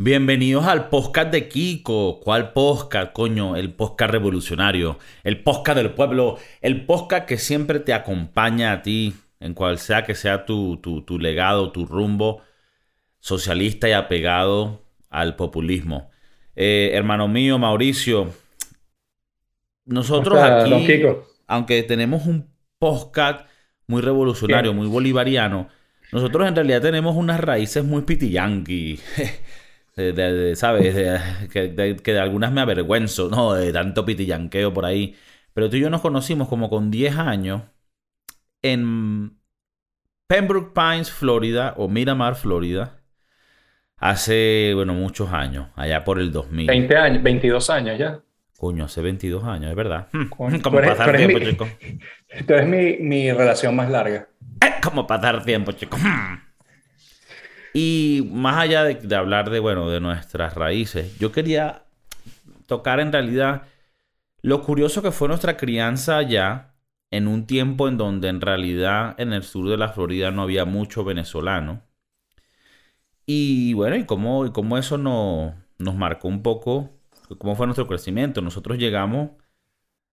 Bienvenidos al podcast de Kiko. ¿Cuál podcast, coño? El podcast revolucionario. El podcast del pueblo. El podcast que siempre te acompaña a ti, en cual sea que sea tu, tu, legado, tu rumbo socialista y apegado al populismo. Eh, hermano mío, Mauricio, nosotros aquí, aunque tenemos un podcast muy revolucionario, muy bolivariano, nosotros en realidad tenemos unas raíces muy pitiyanqui. ¿Sabes? que, de, algunas me avergüenzo, ¿no? De tanto pitillanqueo por ahí. Pero tú y yo nos conocimos como con 10 años en Pembroke Pines, Florida, o Miramar, Florida. Hace, bueno, muchos años, allá por el 2000. 20 años, 22 años ya. Coño, hace 22 años, es verdad. Hmm. Como pasar tiempo, chico. Tú eres mi, mi relación más larga. Eh, como pasar tiempo, chico. Y más allá de, hablar de, bueno, de nuestras raíces, yo quería tocar en realidad lo curioso que fue nuestra crianza allá en un tiempo en donde en realidad en el sur de la Florida no había mucho venezolano. Y bueno, y cómo, y cómo eso no, nos marcó un poco, cómo fue nuestro crecimiento. Nosotros llegamos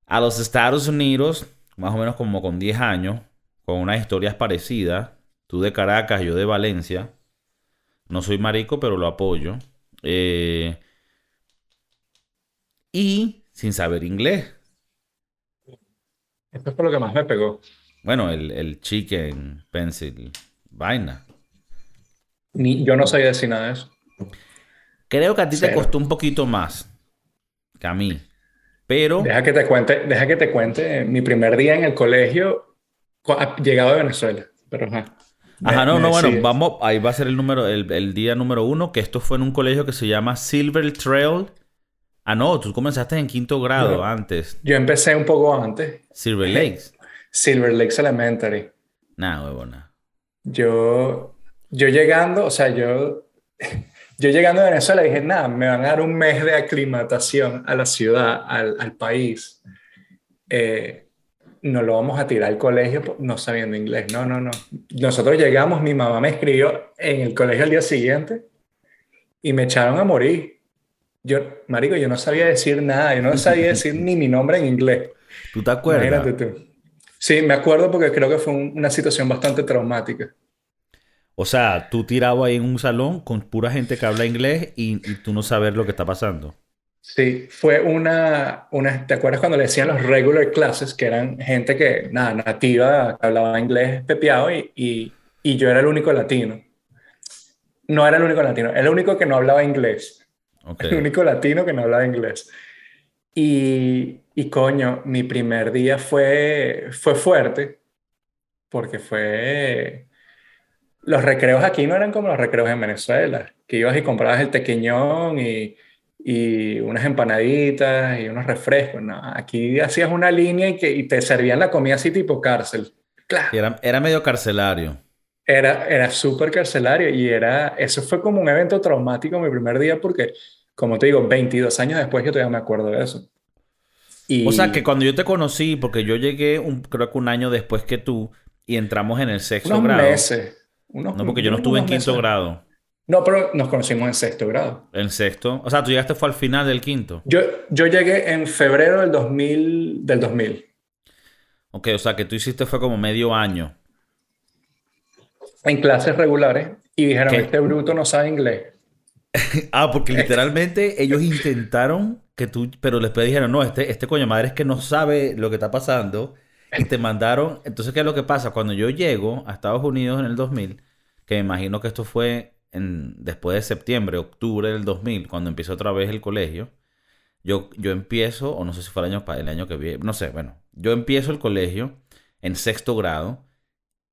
a los Estados Unidos más o menos como con 10 años, con unas historias parecidas, tú de Caracas, yo de Valencia. No soy marico, pero lo apoyo. Eh, y sin saber inglés. Esto fue lo que más me pegó. Bueno, el, el chicken pencil vaina. Ni, yo no sabía decir nada de eso. Creo que a ti te costó un poquito más que a mí. Pero. Deja que te cuente, deja que te cuente. Mi primer día en el colegio, llegado de Venezuela. Pero Ajá, no, no, bueno, vamos, ahí va a ser el número, el, día número uno, que esto fue en un colegio que se llama Silver Trail. Ah, no, tú comenzaste en quinto grado antes. Yo empecé un poco antes. Silver Lakes. Silver Lakes Elementary. Nah, huevona. Yo, yo llegando, o sea, yo, yo llegando a Venezuela dije, nada, me van a dar un mes de aclimatación a la ciudad, al, al país. Eh, no lo vamos a tirar al colegio no sabiendo inglés. No, no, no. Nosotros llegamos, mi mamá me escribió en el colegio al día siguiente y me echaron a morir. Yo, marico, yo no sabía decir nada, yo no sabía decir ni mi nombre en inglés. ¿Tú te acuerdas? Sí, me acuerdo porque creo que fue una situación bastante traumática. O sea, tú tirado ahí en un salón con pura gente que habla inglés y, y tú no sabes lo que está pasando. Sí, fue una, una, ¿te acuerdas cuando le decían los regular classes, que eran gente que, nada, nativa, que hablaba inglés pepeado y, y, y, yo era el único latino? No era el único latino, era el único que no hablaba inglés. El único latino que no hablaba inglés. Y, y coño, mi primer día fue, fue fuerte, porque fue... Los recreos aquí no eran como los recreos en Venezuela, que ibas y comprabas el tequeñón y y unas empanaditas y unos refrescos. No, aquí hacías una línea y, que, te servían la comida así tipo cárcel. Claro. Era, era medio carcelario. Era, era súper carcelario y era, eso fue como un evento traumático mi primer día porque, como te digo, 22 años después yo todavía me acuerdo de eso. Y... O sea, que cuando yo te conocí, porque yo llegué un, creo que un año después que tú y entramos en el sexto unos grado. Meses. no, porque yo no estuve en quinto grado. No, pero nos conocimos en sexto grado. ¿En sexto? O sea, tú llegaste fue al final del quinto. Yo, yo llegué en febrero del 2000, del 2000. Ok, o sea, que tú hiciste fue como medio año. En clases regulares. Y dijeron, este bruto no sabe inglés. ah, porque literalmente ellos intentaron que tú... Pero después dijeron, no, este, este coño madre es que no sabe lo que está pasando. Y te mandaron... Entonces, ¿qué es lo que pasa? Cuando yo llego a Estados Unidos en el 2000, que me imagino que esto fue después de septiembre, octubre del 2000, cuando empiezo otra vez el colegio, yo, yo empiezo, o no sé si fue el año, el año que viene, no sé, bueno, yo empiezo el colegio en sexto grado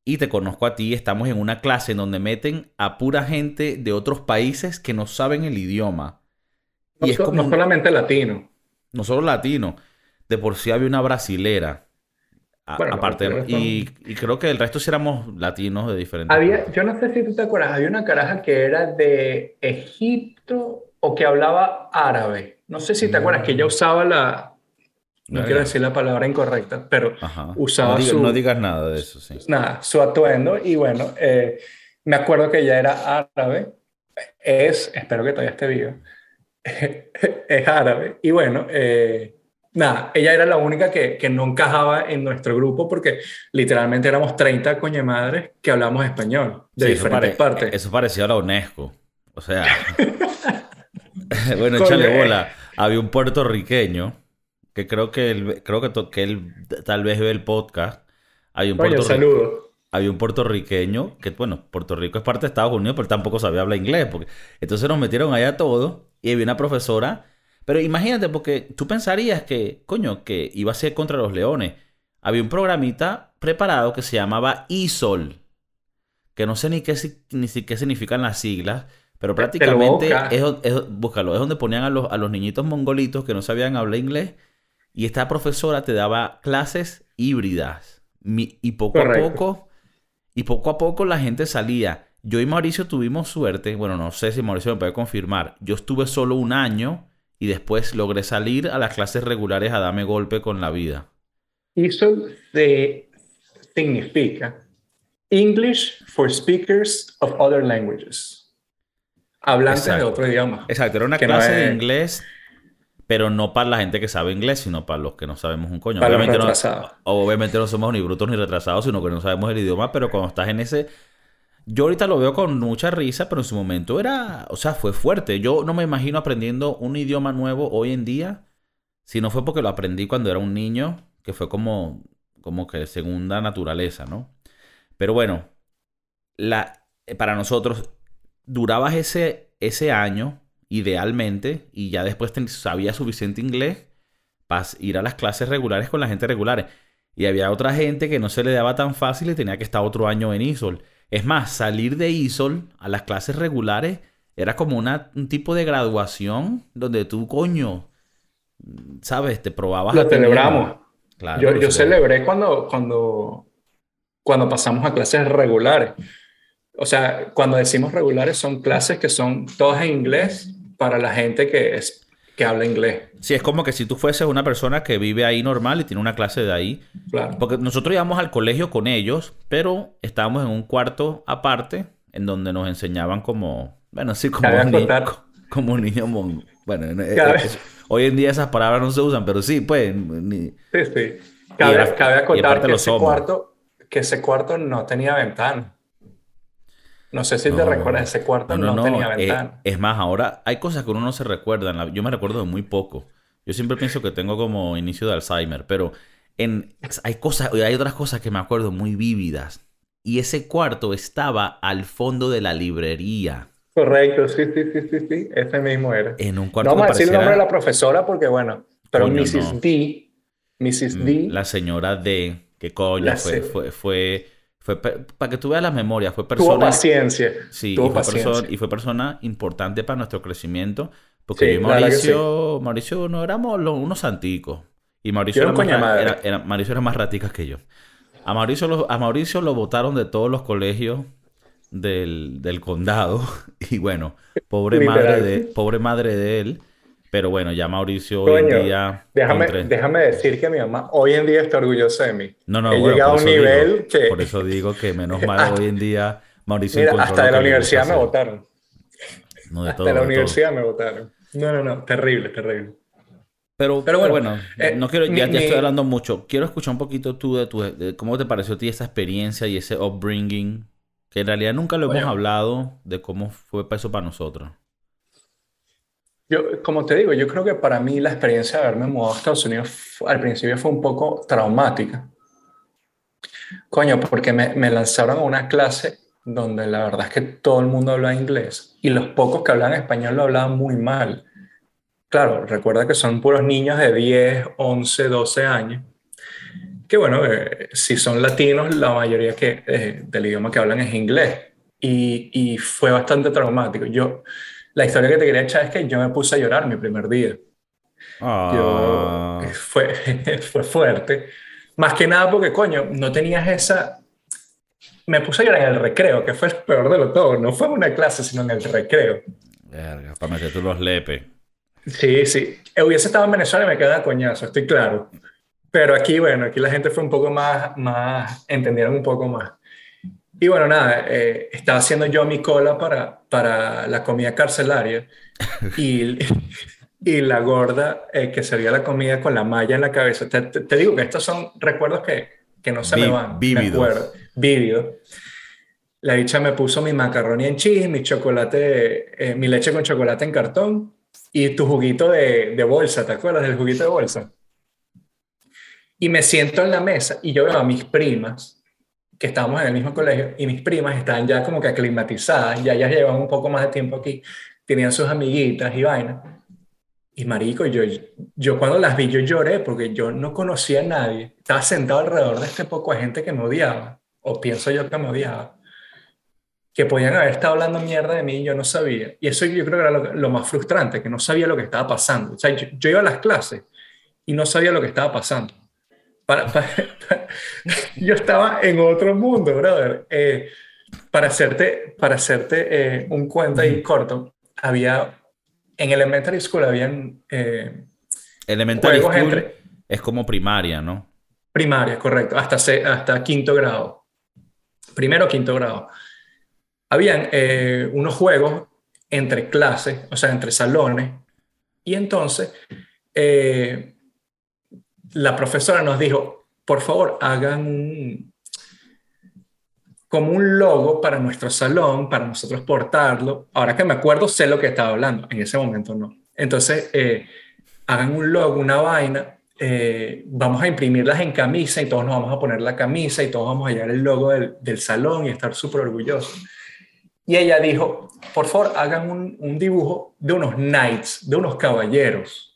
y te conozco a ti, estamos en una clase en donde meten a pura gente de otros países que no saben el idioma. No, y es como, no solamente latino. No solo latino. De por sí había una brasilera aparte, y, creo que el resto sí éramos latinos de diferentes. Había, yo no sé si tú te acuerdas, había una caraja que era de Egipto o que hablaba árabe. No sé si te acuerdas que ella usaba la. No, quiero decir la palabra incorrecta, pero usaba no su. No digas nada de eso, sí. Nada, su atuendo. Y bueno, eh, me acuerdo que ella era árabe. es, espero que todavía esté vivo, es árabe. Y bueno, eh, nada, ella era la única que, que, no encajaba en nuestro grupo porque literalmente éramos 30 coña madres que hablamos español de diferentes partes. Eso parecía a la UNESCO. O sea, bueno, échale bola. Había un puertorriqueño que creo que él, creo que, que él tal vez ve el podcast. Hay un, Había un puertorriqueño que, bueno, Puerto Rico es parte de Estados Unidos, pero tampoco sabía hablar inglés. Porque... Entonces nos metieron allá todos y había una profesora. Pero imagínate, porque tú pensarías que, coño, que iba a ser contra los leones. Había un programita preparado que se llamaba ISOL, que no sé ni qué, ni qué significan las siglas, pero prácticamente es, búscalo, es donde ponían a los, a los niñitos mongolitos que no sabían hablar inglés y esta profesora te daba clases híbridas. y poco a poco, y poco a poco la gente salía. Yo y Mauricio tuvimos suerte, bueno, no sé si Mauricio me puede confirmar. Yo estuve solo un año y después logré salir a las clases regulares a darme golpe con la vida. Eso significa English for speakers of other languages hablantes de otro idioma. Exacto, era una clase de inglés, pero no para la gente que sabe inglés, sino para los que no sabemos un coño. obviamente, no, obviamente no somos ni brutos ni retrasados, sino que no sabemos el idioma, pero cuando estás en ese... Yo ahorita lo veo con mucha risa, pero en su momento era, o sea, fue fuerte. Yo no me imagino aprendiendo un idioma nuevo hoy en día, si no fue porque lo aprendí cuando era un niño, que fue como, como que segunda naturaleza, ¿no? Pero bueno, la, para nosotros durabas ese, ese año, idealmente, y ya después sabías suficiente inglés para ir a las clases regulares con la gente regular. Y había otra gente que no se le daba tan fácil y tenía que estar otro año en ISOL. Es más, salir de ISOL a las clases regulares era como una, un tipo de graduación donde tú, coño, ¿sabes? Te probabas. Lo celebramos. Claro, yo, yo celebré cuando, cuando, cuando pasamos a clases regulares. O sea, cuando decimos regulares son clases que son todas en inglés para la gente que, es, que habla inglés. Sí, es como que si tú fueses una persona que vive ahí normal y tiene una clase de ahí. Claro. Porque nosotros íbamos al colegio con ellos, pero estábamos en un cuarto aparte en donde nos enseñaban como, bueno, sí, como, un niño, como un niño Bueno, eh, eh, hoy en día esas palabras no se usan, pero sí, pues. sí, sí. Cabe, cabe acotar que ese, cuarto, que ese cuarto no tenía ventana. No sé si te recuerdas, ese cuarto no, tenía eh, ventana. es más, ahora hay cosas que uno no se recuerda. Yo me recuerdo de muy poco. Yo siempre pienso que tengo como inicio de Alzheimer, pero en, hay cosas, hay otras cosas que me acuerdo muy vívidas. Y ese cuarto estaba al fondo de la librería. Correcto, sí, sí, sí, sí, sí. Ese mismo era. En un cuarto. No vamos a decir el nombre de la profesora porque, bueno, pero Mrs. D. Mrs. Mm, D. La señora D. ¿Qué coño fue, fue, fue para que tú veas las memorias, fue persona... Tuvo paciencia. Sí, y, Fue Persona, y fue persona importante para nuestro crecimiento. Porque yo y Mauricio, Mauricio no éramos unos santicos. Y Mauricio era, más, era, Mauricio era más raticas que yo. A Mauricio, lo, a Mauricio lo votaron de todos los colegios del, del condado. Y bueno, pobre madre, de, pobre madre de él pero bueno, ya Mauricio hoy en día. Déjame, déjame decir que mi mamá hoy en día está orgullosa de mí. No, no, He llegado a un nivel que. Por eso digo que menos mal hoy en día Mauricio. Mira, hasta de la universidad me votaron. No de hasta de la universidad me votaron. No, no, no, terrible, terrible. Pero, pero bueno, eh, no quiero, ya, estoy hablando mucho. Quiero escuchar un poquito tú de, tu, de cómo te pareció a ti esa experiencia y ese upbringing, que en realidad nunca lo hemos hablado de cómo fue eso para nosotros. Yo, como te digo, yo creo que para mí la experiencia de haberme mudado a Estados Unidos al principio fue un poco traumática. Coño, porque me, me lanzaron a una clase donde la verdad es que todo el mundo hablaba inglés y los pocos que hablaban español lo hablaban muy mal. Claro, recuerda que son puros niños de 10, 11, 12 años. Que bueno, eh, si son latinos, la mayoría que, eh, del idioma que hablan es inglés. Y, y fue bastante traumático. Yo, la historia que te quería echar es que yo me puse a llorar mi primer día. Ah. fue, fue fuerte. Más que nada porque, coño, no tenías esa... Me puse a llorar en el recreo, que fue el peor de lo todo. No fue en una clase, sino en el recreo. Verga, para meter tú los lepes. Sí, sí. Hubiese estado en Venezuela y me quedaba coñazo, estoy claro. Pero aquí, bueno, aquí la gente fue un poco más, más, entendieron un poco más. Y bueno, nada, eh, estaba haciendo yo mi cola para, para la comida carcelaria y, y la gorda eh, que servía la comida con la malla en la cabeza. Te, te, digo que estos son recuerdos que, que no se me van. Vívidos. Vívidos. La dicha me puso mi macarroni en cheese, mi chocolate, eh, mi leche con chocolate en cartón y tu juguito de, de bolsa, ¿te acuerdas del juguito de bolsa? Y me siento en la mesa y yo veo a mis primas, que estábamos en el mismo colegio, y mis primas están ya como que aclimatizadas, ya ellas llevan un poco más de tiempo aquí, tenían sus amiguitas y vainas. Y marico, yo, yo cuando las vi, yo lloré porque yo no conocía a nadie. Estaba sentado alrededor de este poco de gente que me odiaba, o pienso yo que me odiaba, que podían haber estado hablando mierda de mí y yo no sabía. Y eso yo creo que era lo, lo más frustrante, que no sabía lo que estaba pasando. O sea, yo, yo iba a las clases y no sabía lo que estaba pasando. Para, para, para, yo estaba en otro mundo, brother. Eh, para hacerte, para hacerte eh, un cuento ahí corto, había en Elementary School habían eh, Elementary School entre, es como primaria, ¿no? Primaria, correcto, hasta, hasta quinto grado. Primero quinto grado. Habían eh, unos juegos entre clases, o sea, entre salones, y entonces eh, la profesora nos dijo, por favor, hagan un, como un logo para nuestro salón, para nosotros portarlo. Ahora que me acuerdo, sé lo que estaba hablando, en ese momento no. Entonces, eh, hagan un logo, una vaina, eh, vamos a imprimirlas en camisa y todos nos vamos a poner la camisa y todos vamos a llevar el logo del, salón y estar súper orgullosos. Y ella dijo, por favor, hagan un, dibujo de unos knights, de unos caballeros.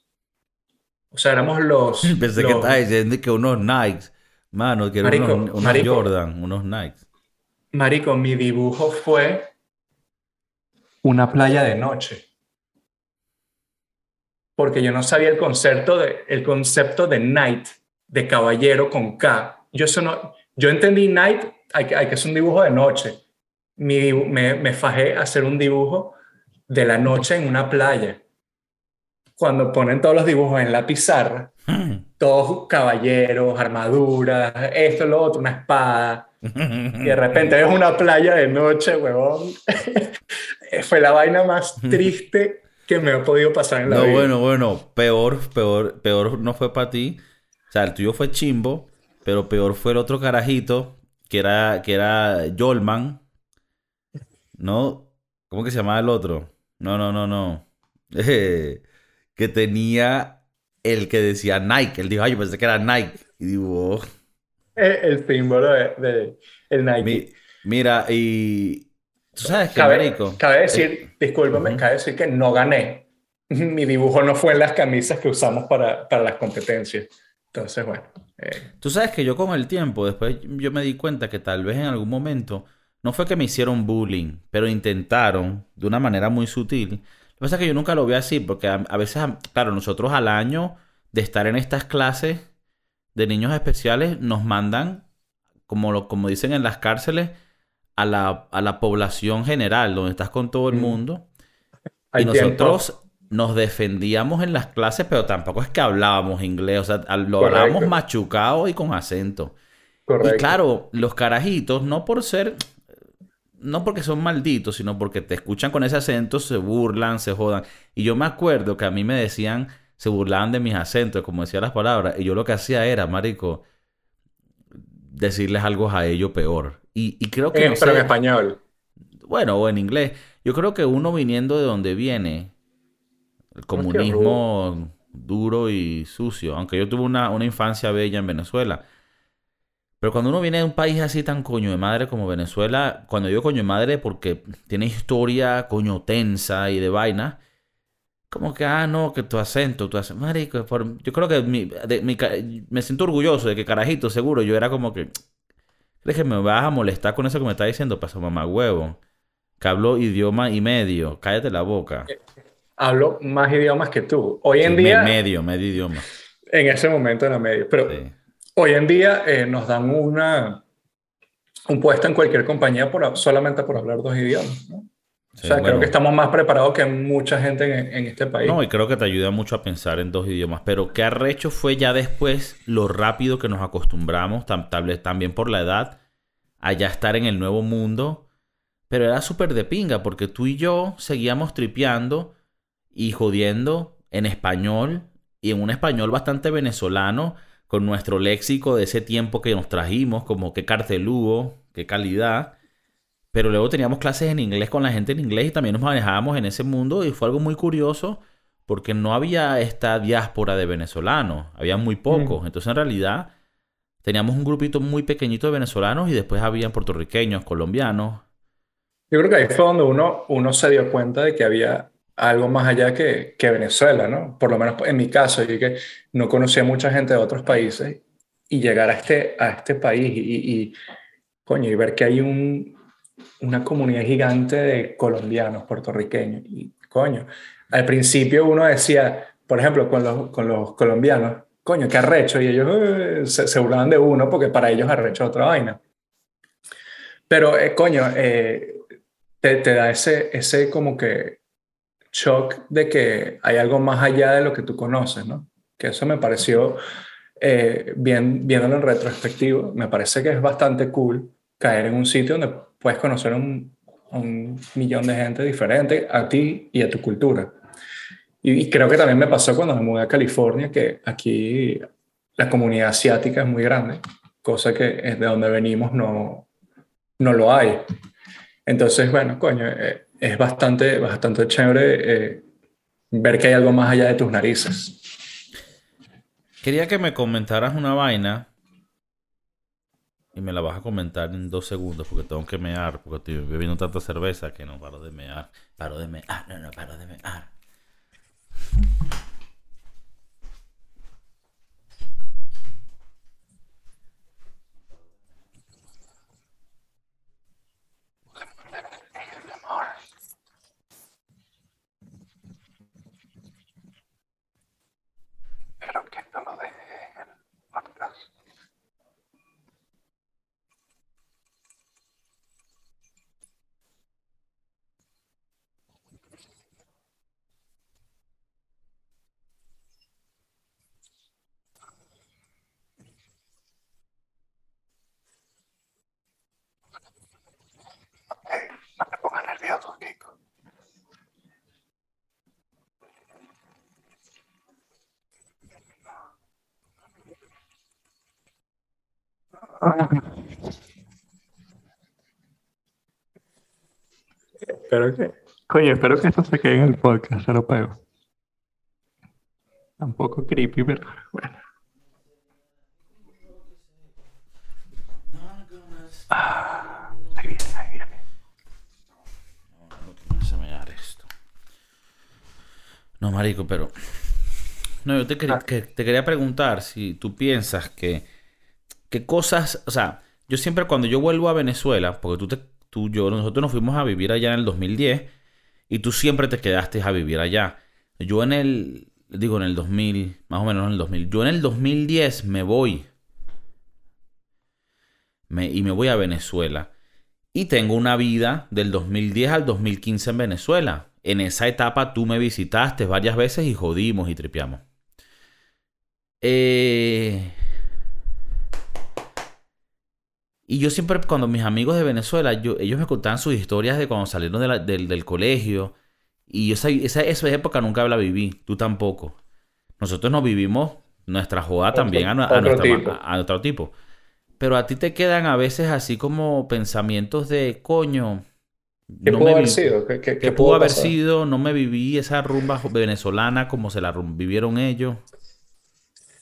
O sea, éramos los... Pensé los... que estaba diciendo que unos Nikes. Mano, que eran unos, unos Marico, Jordan, unos Nikes. Marico, mi dibujo fue una playa de noche. Porque yo no sabía el concepto de, el concepto de knight, de caballero con K. Yo, eso no, yo entendí knight, hay que, hay que hacer un dibujo de noche. Mi, me, me fajé a hacer un dibujo de la noche en una playa. Cuando ponen todos los dibujos en la pizarra, todos caballeros, armaduras, esto, lo otro, una espada. Y de repente es una playa de noche, huevón. Fue la vaina más triste que me ha podido pasar en la no, vida. bueno, bueno, peor, peor, peor no fue para ti. O sea, el tuyo fue chimbo, pero peor fue el otro carajito, que era, que era Jolman. ¿No? ¿Cómo que se llamaba el otro? No, no, no, no. que tenía el que decía Nike. Él dijo, ay, yo pensé que era Nike. Y digo, oh. el, el, símbolo de, de, el Nike. Mi, mira, y tú sabes que cabe, cabe decir, eh, discúlpame, uh -huh. cabe decir que no gané. Mi dibujo no fue en las camisas que usamos para, para las competencias. Entonces, bueno. Eh. Tú sabes que yo con el tiempo, después yo me di cuenta que tal vez en algún momento, no fue que me hicieron bullying, pero intentaron de una manera muy sutil. Lo que pasa es que yo nunca lo vi así, porque a, a veces, claro, nosotros al año de estar en estas clases de niños especiales nos mandan, como, lo, como dicen en las cárceles, a la, a la población general, donde estás con todo el mundo. Mm. Y nosotros tiempo. nos defendíamos en las clases, pero tampoco es que hablábamos inglés, o sea, lo Correcto. hablábamos machucado y con acento. Correcto. Y claro, los carajitos, no por ser, no porque son malditos, sino porque te escuchan con ese acento, se burlan, se jodan. Y yo me acuerdo que a mí me decían se burlaban de mis acentos, como decía las palabras, y yo lo que hacía era, marico, decirles algo a ellos peor. Y, y creo que... Eh, no pero sé, en español. Bueno, o en inglés. Yo creo que uno viniendo de donde viene, el comunismo duro y sucio, aunque yo tuve una, una infancia bella en Venezuela, pero cuando uno viene de un país así tan coño de madre como Venezuela, cuando digo coño de madre porque tiene historia coño tensa y de vaina, como que, ah, no, que tu acento, tu acento. Marico, por... yo creo que mi, de, mi, me siento orgulloso de que carajito, seguro, yo era como que. ¿Crees que me vas a molestar con eso que me está diciendo? Paso mamá huevo. Que hablo idioma y medio. Cállate la boca. Hablo más idiomas que tú. Hoy en sí, día. Medio, medio idioma. En ese momento era medio. Pero sí. Hoy en día eh, nos dan una, un puesto en cualquier compañía por, solamente por hablar dos idiomas. ¿no? Sí, o sea, bueno. creo que estamos más preparados que mucha gente en, en, este país. No, y creo que te ayuda mucho a pensar en dos idiomas. Pero qué arrecho fue ya después lo rápido que nos acostumbramos, tal vez también por la edad, allá estar en el nuevo mundo. Pero era súper de pinga porque tú y yo seguíamos tripeando y jodiendo en español y en un español bastante venezolano con nuestro léxico de ese tiempo que nos trajimos, como qué cartelugo, qué calidad. Pero luego teníamos clases en inglés con la gente en inglés y también nos manejábamos en ese mundo y fue algo muy curioso porque no había esta diáspora de venezolanos, había muy pocos. Entonces en realidad teníamos un grupito muy pequeñito de venezolanos y después había puertorriqueños, colombianos. Yo creo que ahí fue donde uno, uno se dio cuenta de que había algo más allá que, que Venezuela, ¿no? Por lo menos en mi caso, yo que no conocía mucha gente de otros países y llegar a este, a este país y, y, coño, y ver que hay un, una comunidad gigante de colombianos, puertorriqueños, y coño, al principio uno decía, por ejemplo, con los, con los colombianos, coño, qué arrecho, y ellos eh, se, se, burlaban de uno porque para ellos arrecho otra vaina. Pero, eh, coño, eh, te, te, da ese, ese como que shock de que hay algo más allá de lo que tú conoces, ¿no? Que eso me pareció, eh, bien, viéndolo en retrospectivo, me parece que es bastante cool caer en un sitio donde puedes conocer un, un millón de gente diferente a ti y a tu cultura. Y, creo que también me pasó cuando me mudé a California, que aquí la comunidad asiática es muy grande, cosa que es de donde venimos no, no lo hay. Entonces, bueno, coño, eh, es bastante, bastante chévere eh, ver que hay algo más allá de tus narices. Quería que me comentaras una vaina y me la vas a comentar en dos segundos porque tengo que mear, porque estoy bebiendo tanta cerveza que no paro de mear. Paro de mear, no, no paro de mear. Espero que. Coño, espero que esto se quede en el podcast, se lo pego. Tampoco creepy, pero bueno. Ah, ahí viene, ahí viene. No, se me da esto. No, marico, pero. No, yo te, quería, que, te quería preguntar si tú piensas que. ¿Qué cosas. O sea, yo siempre cuando yo vuelvo a Venezuela, porque tú te tú, yo, nosotros nos fuimos a vivir allá en el 2010 y tú siempre te quedaste a vivir allá. Yo en el, digo en el 2000, más o menos en el 2000, yo en el 2010 me voy y me voy a Venezuela. Y tengo una vida del 2010 al 2015 en Venezuela. En esa etapa tú me visitaste varias veces y jodimos y tripeamos. Eh, Y yo siempre, cuando mis amigos de Venezuela, yo, ellos me contaban sus historias de cuando salieron de la, del, del, colegio. Y esa, esa, esa, época nunca la viví, tú tampoco. Nosotros nos vivimos nuestra joda también a, a, nuestra, tipo. A, tipo. Pero a ti te quedan a veces así como pensamientos de coño. ¿Qué no pudo haber sido? ¿Qué, qué, qué pudo haber sido? No me viví esa rumba venezolana como se la vivieron ellos.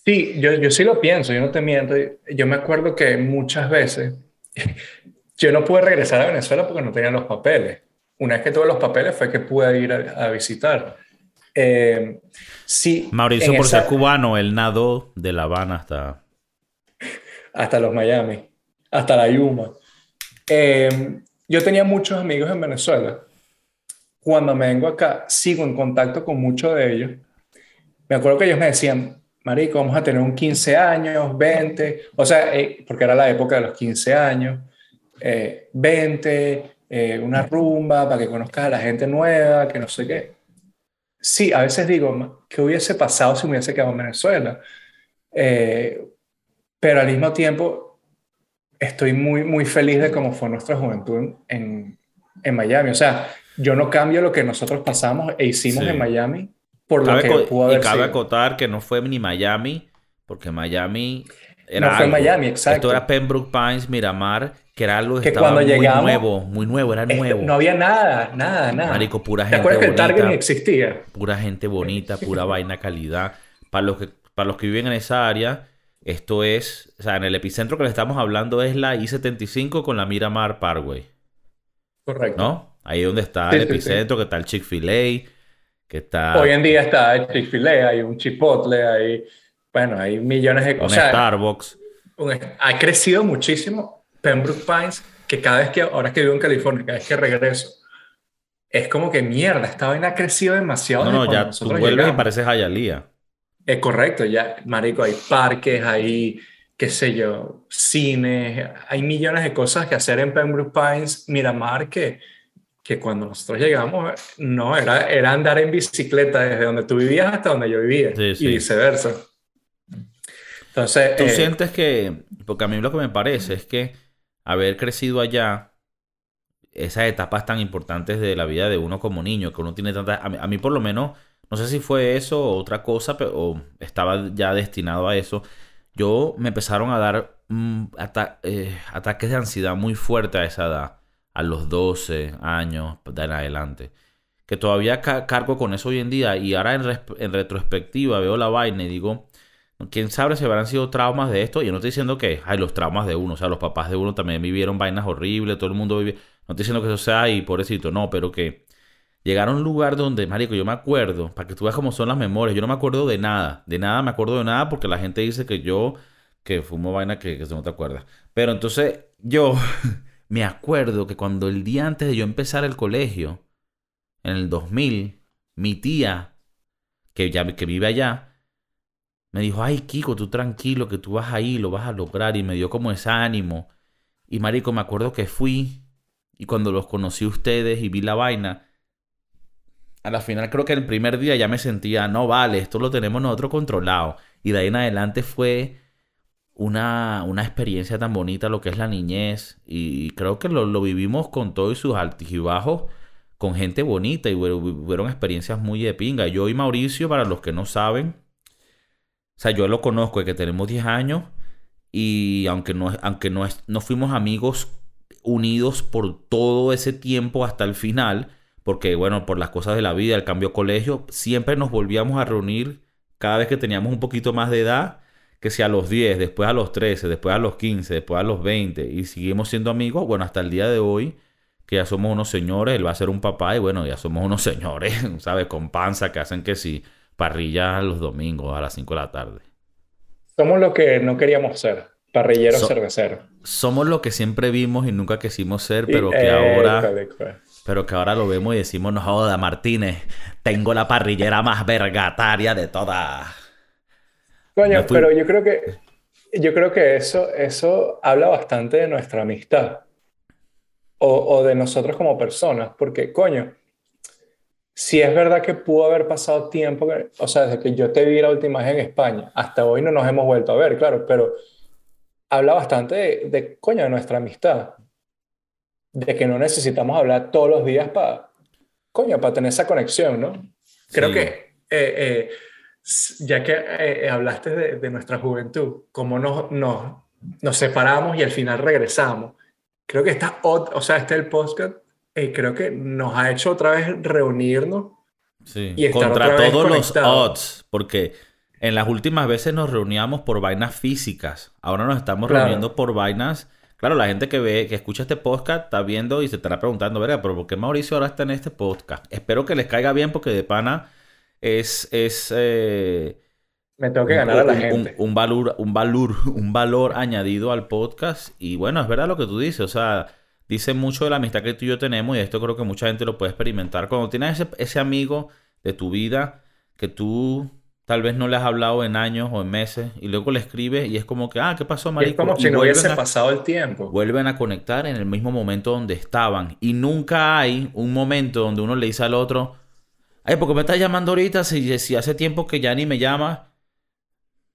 Sí, yo, yo sí lo pienso, yo no te miento. Yo me acuerdo que muchas veces yo no pude regresar a Venezuela porque no tenía los papeles. Una vez que tuve los papeles fue que pude ir a, a visitar. Eh, sí, Mauricio, por esa... ser cubano, él nadó de La Habana hasta... Hasta los Miami, hasta la Yuma. Eh, yo tenía muchos amigos en Venezuela. Cuando me vengo acá, sigo en contacto con muchos de ellos. Me acuerdo que ellos me decían, marico, vamos a tener un 15 años, 20, o sea, eh, porque era la época de los 15 años, eh, 20, eh, una rumba para que conozcas a la gente nueva, que no sé qué. Sí, a veces digo, ¿qué hubiese pasado si me hubiese quedado en Venezuela? Eh, pero al mismo tiempo, estoy muy, muy feliz de cómo fue nuestra juventud en, en Miami. O sea, yo no cambio lo que nosotros pasamos e hicimos en Miami por lo que pudo haber Y cabe acotar que no fue ni Miami, porque Miami era no fue Miami, exacto. Esto era Pembroke Pines, Miramar, que era algo que, estaba muy nuevo, muy nuevo, era nuevo. No había nada, nada, nada. Marico, pura gente ¿Te acuerdas que el Target ni existía? Pura gente bonita, pura vaina calidad. Para los que, para los que viven en esa área, esto es, o sea, en el epicentro que le estamos hablando es la I-75 con la Miramar Parkway. Correcto. ¿No? Ahí es donde está el epicentro, que está el Chick-fil-A, que está... Hoy en día está Chick-fil-A, hay un Chipotle, hay... Bueno, hay millones de cosas. Un Starbucks. ha crecido muchísimo Pembroke Pines, que cada vez que, ahora que vivo en California, cada vez que regreso, es como que mierda, esta vaina ha crecido demasiado. No, no, ya tú vuelves y pareces Hialeah. Es correcto, ya, marico, hay parques, hay, qué sé yo, cines, hay millones de cosas que hacer en Pembroke Pines, Miramar, que, que cuando nosotros llegamos, no, era, era andar en bicicleta desde donde tú vivías hasta donde yo vivía y viceversa. Entonces, tú eh, sientes que, porque a mí lo que me parece es que haber crecido allá, esas etapas tan importantes de la vida de uno como niño, que uno tiene tantas, a mí por lo menos no sé si fue eso o otra cosa, pero o estaba ya destinado a eso. Yo me empezaron a dar mm, eh, ataques de ansiedad muy fuerte a esa edad, a los 12 años de en adelante. Que todavía cargo con eso hoy en día y ahora en, retrospectiva veo la vaina y digo, quién sabe si habrán sido traumas de esto. Yo no estoy diciendo que hay los traumas de uno, o sea, los papás de uno también vivieron vainas horribles, todo el mundo vive. No estoy diciendo que eso sea y pobrecito, no, pero que Llegar a un lugar donde, marico, yo me acuerdo, para que tú veas cómo son las memorias, yo no me acuerdo de nada, de nada me acuerdo de nada porque la gente dice que yo, que fumo vaina que, que no te acuerdas. Pero entonces yo me acuerdo que cuando el día antes de yo empezar el colegio, en el 2000, mi tía, que, ya, que vive allá, me dijo, ay, Kiko, tú tranquilo, que tú vas ahí, lo vas a lograr, y me dio como ese ánimo. Y marico, me acuerdo que fui, y cuando los conocí a ustedes y vi la vaina, a la final creo que el primer día ya me sentía, no vale, esto lo tenemos nosotros controlado. Y de ahí en adelante fue una, una experiencia tan bonita lo que es la niñez. Y creo que lo, lo vivimos con todos sus altibajos, con gente bonita y fueron experiencias muy de pinga. Yo y Mauricio, para los que no saben, o sea, yo lo conozco de que tenemos 10 años y aunque no, aunque no, no fuimos amigos unidos por todo ese tiempo hasta el final, porque bueno, por las cosas de la vida, el cambio de colegio, siempre nos volvíamos a reunir cada vez que teníamos un poquito más de edad, que sea a los 10, después a los 13, después a los 15, después a los 20, y seguimos siendo amigos, bueno, hasta el día de hoy, que ya somos unos señores, él va a ser un papá, y bueno, ya somos unos señores, ¿sabes? Con panza, que hacen que si parrilla los domingos a las 5 de la tarde. Somos lo que no queríamos ser, parrilleros cerveceros. Somos lo que siempre vimos y nunca quisimos ser, pero que ahora... Pero que ahora lo vemos y decimos, no joda, Martínez, tengo la parrillera más vergataria de todas. Coño, pero yo creo que, yo creo que eso, eso habla bastante de nuestra amistad. O, o de nosotros como personas. Porque, coño, si es verdad que pudo haber pasado tiempo, o sea, desde que yo te vi la última vez en España, hasta hoy no nos hemos vuelto a ver, claro, pero habla bastante de, de coño, de nuestra amistad de que no necesitamos hablar todos los días para, coño, para tener esa conexión, ¿no? Creo que, eh, eh, ya que eh, hablaste de, nuestra juventud, cómo nos, nos, nos, separamos y al final regresamos, creo que está, o sea, este el podcast, creo que nos ha hecho otra vez reunirnos. Sí. Y Contra todos los odds, porque en las últimas veces nos reuníamos por vainas físicas, ahora nos estamos reuniendo por vainas Claro, la gente que ve, que escucha este podcast está viendo y se estará preguntando, ¿verdad? Pero ¿por qué Mauricio ahora está en este podcast? Espero que les caiga bien porque de pana es... es eh, Me tengo que ganar a la gente. Un, valor, un, valor, un valor añadido al podcast. Y bueno, es verdad lo que tú dices. O sea, dice mucho de la amistad que tú y yo tenemos y esto creo que mucha gente lo puede experimentar. Cuando tienes ese, ese amigo de tu vida que tú Tal vez no le has hablado en años o en meses y luego le escribes y es como que, ah, ¿qué pasó, marico? Es como si no hubiese pasado el tiempo. Vuelven a conectar en el mismo momento donde estaban y nunca hay un momento donde uno le dice al otro, ay, ¿por qué me estás llamando ahorita si, si hace tiempo que ya ni me llama?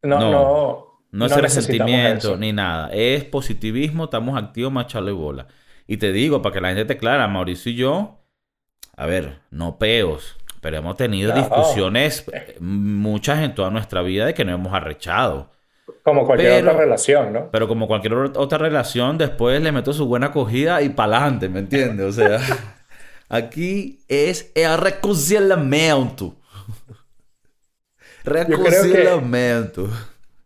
No, no. No, es No resentimiento ni nada. Es positivismo, estamos activos, machalo y bola. Y te digo, para que la gente te clara, Mauricio y yo, a ver, no peos, pero hemos tenido No. discusiones, muchas en toda nuestra vida, de que nos hemos arrechado. Como cualquier Pero- otra relación, ¿no? Pero como cualquier otra relación, después le meto su buena acogida y pa'lante, ¿me entiendes? O sea, aquí es el reconciliamiento. Reconciliamiento.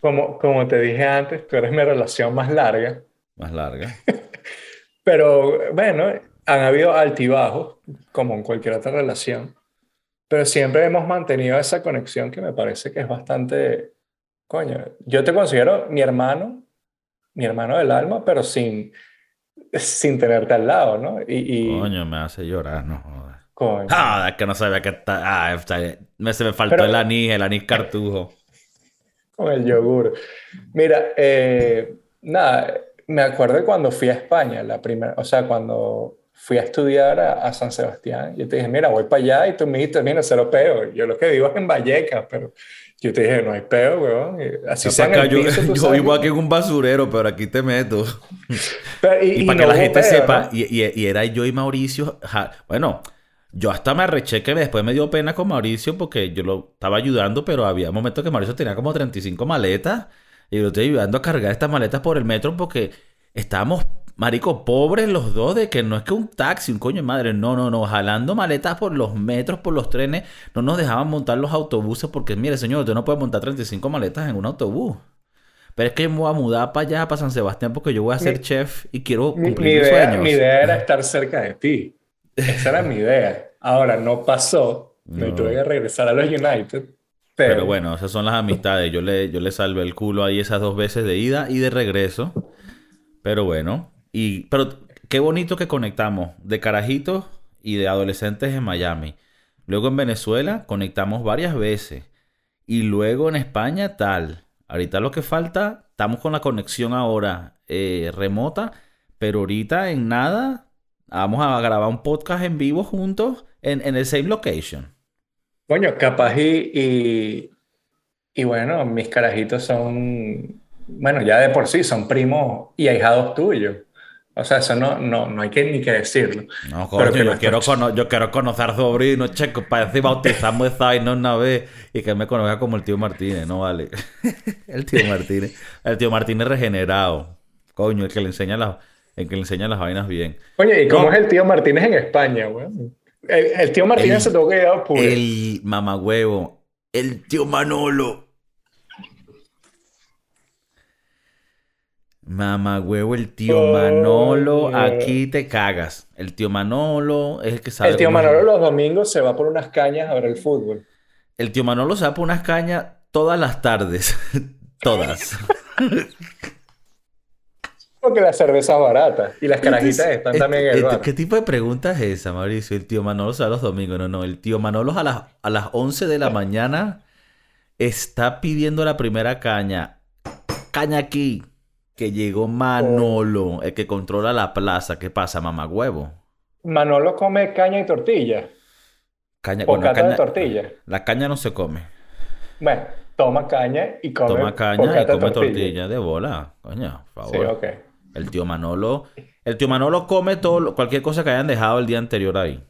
Como, como te dije antes, tú eres mi relación más larga. Más larga. Pero bueno, han habido altibajos, como en cualquier otra relación. Pero siempre hemos mantenido esa conexión que me parece que es bastante... Coño, yo te considero mi hermano, mi hermano del alma, pero sin, sin tenerte al lado, ¿no? Y, y Coño, me hace llorar, no jodas. coño. Ah, es que no sabía que está. Ah, me, se me faltó Pero- el anís, el anís cartujo. Con el yogur. Mira, eh, nada, me acuerdo cuando fui a España, la primera, o sea, cuando fui a estudiar a, a San Sebastián, yo te dije, mira, voy para allá y tú me dijiste, mira, cero peo. Yo lo que vivo es en Vallecas, pero yo te dije, no hay peo, weón. Así el acá, yo, piso, yo vivo que- aquí en un basurero, pero aquí te meto. Pero- Y, y para que la gente sepa, ¿no? y, era yo y Mauricio. ja, bueno, yo hasta me arreché que después me dio pena con Mauricio porque yo lo estaba ayudando, pero había momentos que Mauricio tenía como 35 maletas y yo lo estoy ayudando a cargar estas maletas por el metro porque estábamos, marico, pobres los dos de que no es que un taxi, un coño de madre, no, no, no, jalando maletas por los metros, por los trenes, no nos dejaban montar los autobuses porque, mire, señor, usted no puede montar 35 maletas en un autobús. Pero es que yo me voy a mudar para allá, para San Sebastián, porque yo voy a ser Mi- chef y quiero Mi, cumplir mi mis idea, sueños. mi idea era estar cerca de ti. Esa era mi idea. Ahora, no pasó. Me No. tuve que regresar a los United. Pero Pero, bueno, esas son las amistades. Yo le, yo le salvé el culo ahí esas dos veces de ida y de regreso. Pero bueno. Y, pero qué bonito que conectamos de carajitos y de adolescentes en Miami. Luego en Venezuela conectamos varias veces. Y luego en España tal. Ahorita lo que falta, estamos con la conexión ahora eh, remota. Pero ahorita en nada vamos a grabar un podcast en vivo juntos en, en el same location. Coño, capaz y, y, y bueno, mis carajitos son, bueno, ya de por sí son primos y ahijados tuyos. O sea, eso no, no, no hay que ni que decirlo. No, Pero coño, que yo quiero, cono- yo quiero conocer sobrinos, checo, para decir bautizamos esa vaina una vez y que me conozca como el tío Martínez, no vale. el tío Martínez. El tío Martínez regenerado. Coño, el que le enseña las, el que le enseña las vainas bien. Oye, ¿y cómo es el tío Martínez en España, weón? El, el tío Martínez El- se tuvo que ir a Apure. El mamagüevo. El tío Manolo. Mamagüevo, el tío Oh, Manolo. Aquí te cagas. El tío Manolo es el que sabe. El tío Manolo los domingos se va por unas cañas a ver el fútbol. El tío Manolo se va por unas cañas todas las tardes. todas. Porque la cerveza es barata y las carajitas están Este- también en el este- bar. ¿Qué tipo de pregunta es esa, Mauricio? El tío Manolo se va los domingos. No, no. El tío Manolo a las, a las 11 de la mañana está pidiendo la primera caña. Caña aquí. Que llegó Manolo, el que controla la plaza. ¿Qué pasa, mamagüevo? Manolo come caña y tortilla. Caña, bueno, Bocata de caña- tortilla. La caña no se come. Bueno, toma caña y come Toma caña y come tortilla de bola. Coño, por favor. Sí, ok. El tío Manolo. El tío Manolo come todo, cualquier cosa que hayan dejado el día anterior ahí.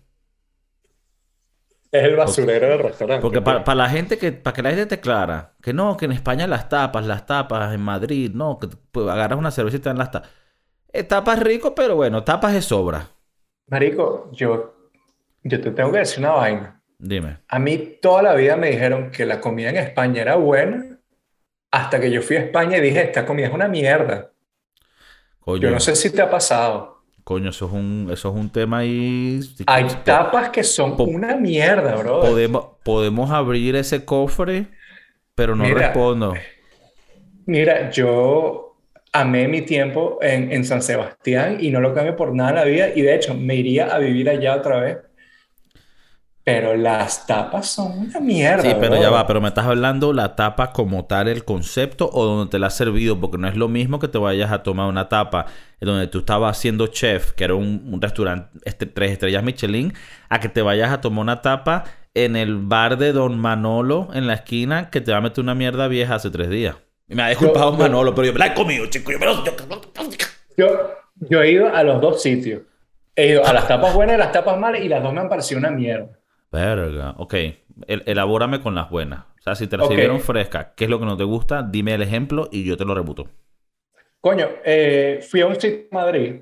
Es el basurero del restaurante. Porque para la gente que, para que la gente te clara, que no, que en España las tapas, las tapas, en Madrid, no, que pues, agarras una cerveza y te dan las tapas. Eh, tapas rico, pero bueno, tapas de sobra. Marico, yo, yo te tengo que decir una vaina. Dime. A mí toda la vida me dijeron que la comida en España era buena hasta que yo fui a España y dije, esta comida es una mierda. Coño, Yo no sé si te ha pasado. Coño, eso es un, eso es un tema ahí. Hay tapas que son Po- una mierda, bro. Podemos, podemos abrir ese cofre, pero no Mira. respondo. Mira, yo amé mi tiempo en, en San Sebastián y no lo cambio por nada en la vida. Y de hecho, me iría a vivir allá otra vez. Pero las tapas son una mierda, Sí, pero bro. ya va, pero me estás hablando la tapa como tal, el concepto o donde te la has servido, porque no es lo mismo que te vayas a tomar una tapa en donde tú estabas haciendo chef, que era un, un restaurante este, tres estrellas Michelin, a que te vayas a tomar una tapa en el bar de Don Manolo en la esquina que te va a meter una mierda vieja hace tres días. Y me ha disculpado Manolo, pero yo me la he comido, chico. Yo, me lo- yo- Yo, yo he ido a los dos sitios. He ido a las tapas buenas y las tapas malas y las dos me han parecido una mierda. Verga. Ok. El- elabórame con las buenas. O sea, si te las Ok. sirvieron frescas, ¿qué es lo que no te gusta? Dime el ejemplo y yo te lo rebuto. Coño, eh, fui a un sitio en Madrid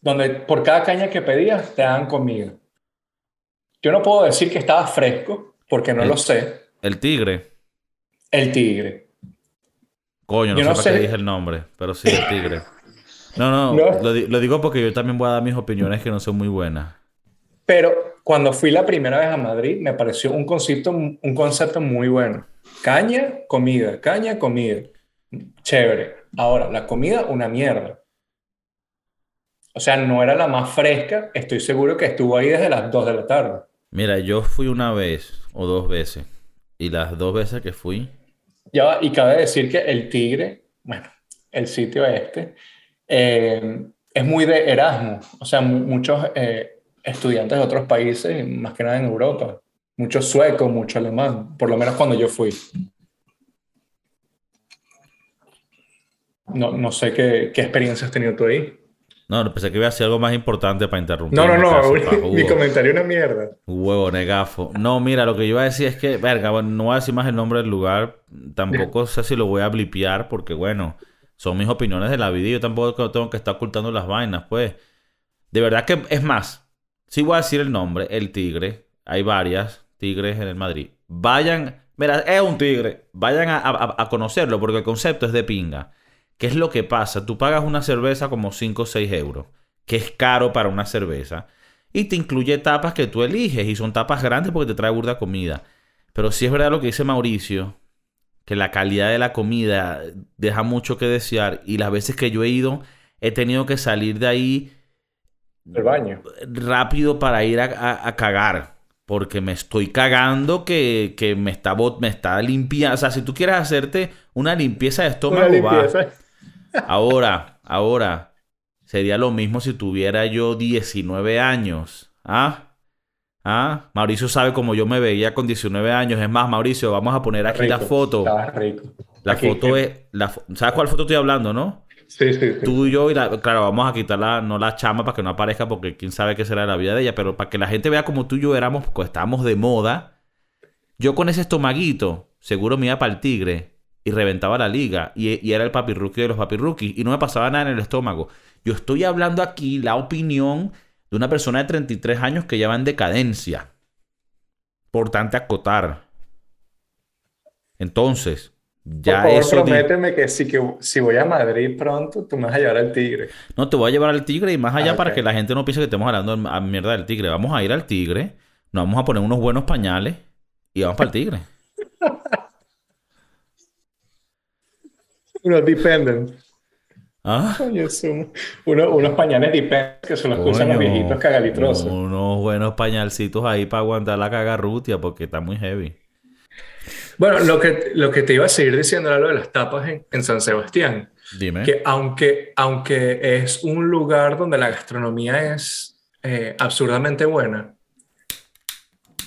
donde por cada caña que pedías te dan comida. Yo no puedo decir que estaba fresco porque no El- lo sé. El tigre. El tigre. Coño, no Yo sé no para qué dije el nombre, pero sí, el tigre. No, no, No. Lo, lo digo porque yo también voy a dar mis opiniones que no son muy buenas. Pero cuando fui la primera vez a Madrid me pareció un concepto, un concepto muy bueno. Caña, comida, caña, comida. Chévere. Ahora, la comida, una mierda. O sea, no era la más fresca. Estoy seguro que estuvo ahí desde las 2 de la tarde. Mira, yo fui una vez o dos veces. Y las dos veces que fui, Ya y cabe decir que el Tigre, bueno, el sitio este, eh, es muy de Erasmus. O sea, mu- muchos eh, estudiantes de otros países, más que nada en Europa. Mucho sueco, mucho alemán, por lo menos cuando yo fui. No, no sé qué, qué experiencia has tenido tú ahí. No, pensé que iba a ser algo más importante para interrumpir. No, no, no, caso, mi, comentario es una mierda. Huevo, negafo. No, mira, lo que yo iba a decir es que, verga, bueno, no voy a decir más el nombre del lugar. Tampoco sé si lo voy a blipear porque, bueno, son mis opiniones de la vida y yo tampoco tengo que estar ocultando las vainas, pues. De verdad que, es más, sí voy a decir el nombre, el tigre. Hay varias tigres en el Madrid. Vayan, mira, es un tigre. Vayan a, a- conocerlo porque el concepto es de pinga. ¿Qué es lo que pasa? Tú pagas una cerveza como 5 o 6 euros, que es caro para una cerveza, y te incluye tapas que tú eliges, y son tapas grandes porque te trae burda comida. Pero sí es verdad lo que dice Mauricio, que la calidad de la comida deja mucho que desear, y las veces que yo he ido, he tenido que salir de ahí El baño. rápido para ir a, a- a cagar. Porque me estoy cagando que, que me está, bot- me está limpiando. O sea, si tú quieres hacerte una limpieza de estómago, va. Ahora, ahora, sería lo mismo si tuviera yo 19 años. ¿Ah? ¿Ah? Mauricio sabe cómo yo me veía con 19 años. Es más, Mauricio, vamos a poner aquí la foto. Rico. La Aquí, foto es... La, ¿Sabes cuál foto estoy hablando, no? Tú y yo, y la- claro, vamos a quitarla, no la chama para que no aparezca, porque quién sabe qué será la vida de ella, pero para que la gente vea como tú y yo éramos, pues estábamos de moda. Yo con ese estomaguito, seguro me iba para el tigre y reventaba la liga, y, y era el papi rookie de los papi rookies, y no me pasaba nada en el estómago. Yo estoy hablando aquí la opinión de una persona de 33 años que ya va en decadencia. Importante acotar. Entonces, ya Por favor, eso. di- prométeme que si, que si voy a Madrid pronto, tú me vas a llevar al Tigre. No, te voy a llevar al tigre y más allá Ah, para ok. que la gente no piense que estemos hablando a mierda del tigre. Vamos a ir al tigre, nos vamos a poner unos buenos pañales y vamos para el tigre. Unos dependent. ¿Ah? Coño, son uno- unos pañales dependent que son los que usan los Coño, viejitos cagalitrosos. Unos buenos pañalcitos ahí para aguantar la cagarrutia porque está muy heavy. Bueno, lo que, lo que te iba a seguir diciendo era lo de las tapas en, en San Sebastián. Dime. Que aunque, aunque es un lugar donde la gastronomía es eh, absurdamente buena,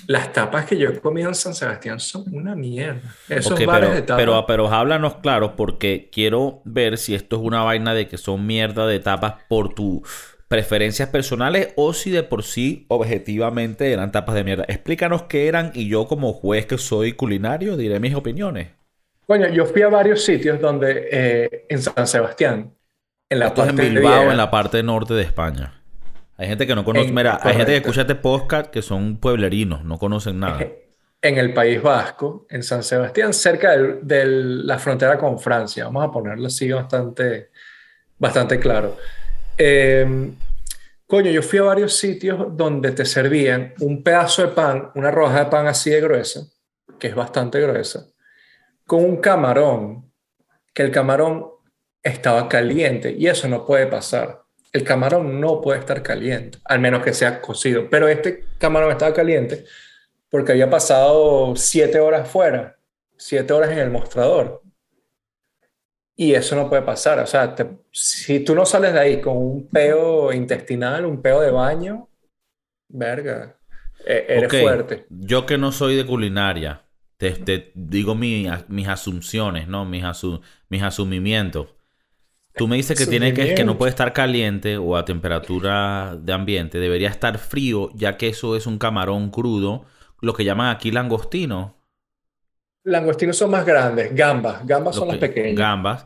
las tapas que yo he comido en San Sebastián son una mierda. Esos Ok, bares pero, de tapas. pero, pero háblanos claro porque quiero ver si esto es una vaina de que son mierda de tapas por tus preferencias personales o si de por sí objetivamente eran tapas de mierda. Explícanos qué eran y yo como juez que soy culinario diré mis opiniones. Coño, yo fui a varios sitios donde eh, en San Sebastián, en la Esto es en parte Bilbao, vieja, en la parte norte de España. Hay gente que no conoce, En- mira, hay gente que escucha este podcast que son pueblerinos, no conocen nada. en el País Vasco, en San Sebastián, cerca de la frontera con Francia. Vamos a ponerlo así bastante, bastante claro. Eh, coño, yo fui a varios sitios donde te servían un pedazo de pan, una roja de pan así de gruesa, que es bastante gruesa, con un camarón, que el camarón estaba caliente y eso no puede pasar. El camarón no puede estar caliente, al menos que sea cocido. Pero este camarón estaba caliente porque había pasado siete horas fuera, siete horas en el mostrador. Y eso no puede pasar. O sea, te- si tú no sales de ahí con un peo intestinal, un peo de baño, verga, e- eres Ok, fuerte. Yo que no soy de culinaria, Te, te digo mi- mis asunciones, ¿no? Mis, asu- mis asumimientos. Tú me dices que tiene que, que no puede estar caliente o a temperatura de ambiente. Debería estar frío, ya que eso es un camarón crudo, lo que llaman aquí langostino. Langostinos son más grandes, gambas, gambas son las que- pequeñas. Gambas.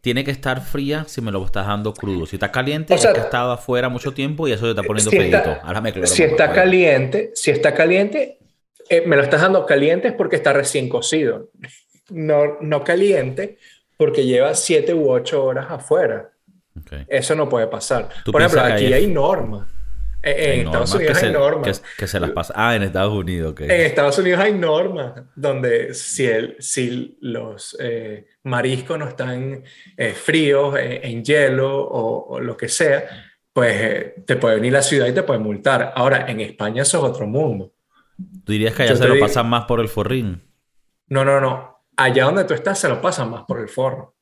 Tiene que estar fría si me lo estás dando crudo. Si está caliente, O sea, es que ha estado afuera mucho tiempo y eso te está poniendo si feito. está- Ahora me aclaro Si está caliente, si está caliente, eh, me lo estás dando caliente es porque está recién cocido. No, no caliente porque lleva siete u ocho horas afuera. Ok. Eso no puede pasar. ¿Tú Por ejemplo, aquí hay- hay normas. Eh, En, Hay Estados Unidos que hay se, normas. que- que se las pasa. Ah, en Estados Unidos, ok. En Estados Unidos hay normas donde si, el, si los eh, mariscos no están eh, fríos, eh, en hielo o, o lo que sea, pues eh, te puede venir la ciudad y te puede multar. Ahora, en España eso es otro mundo. ¿Tú dirías que allá yo se lo digo- pasan más por el forrín? No, no, no. Allá donde tú estás se lo pasan más por el forro.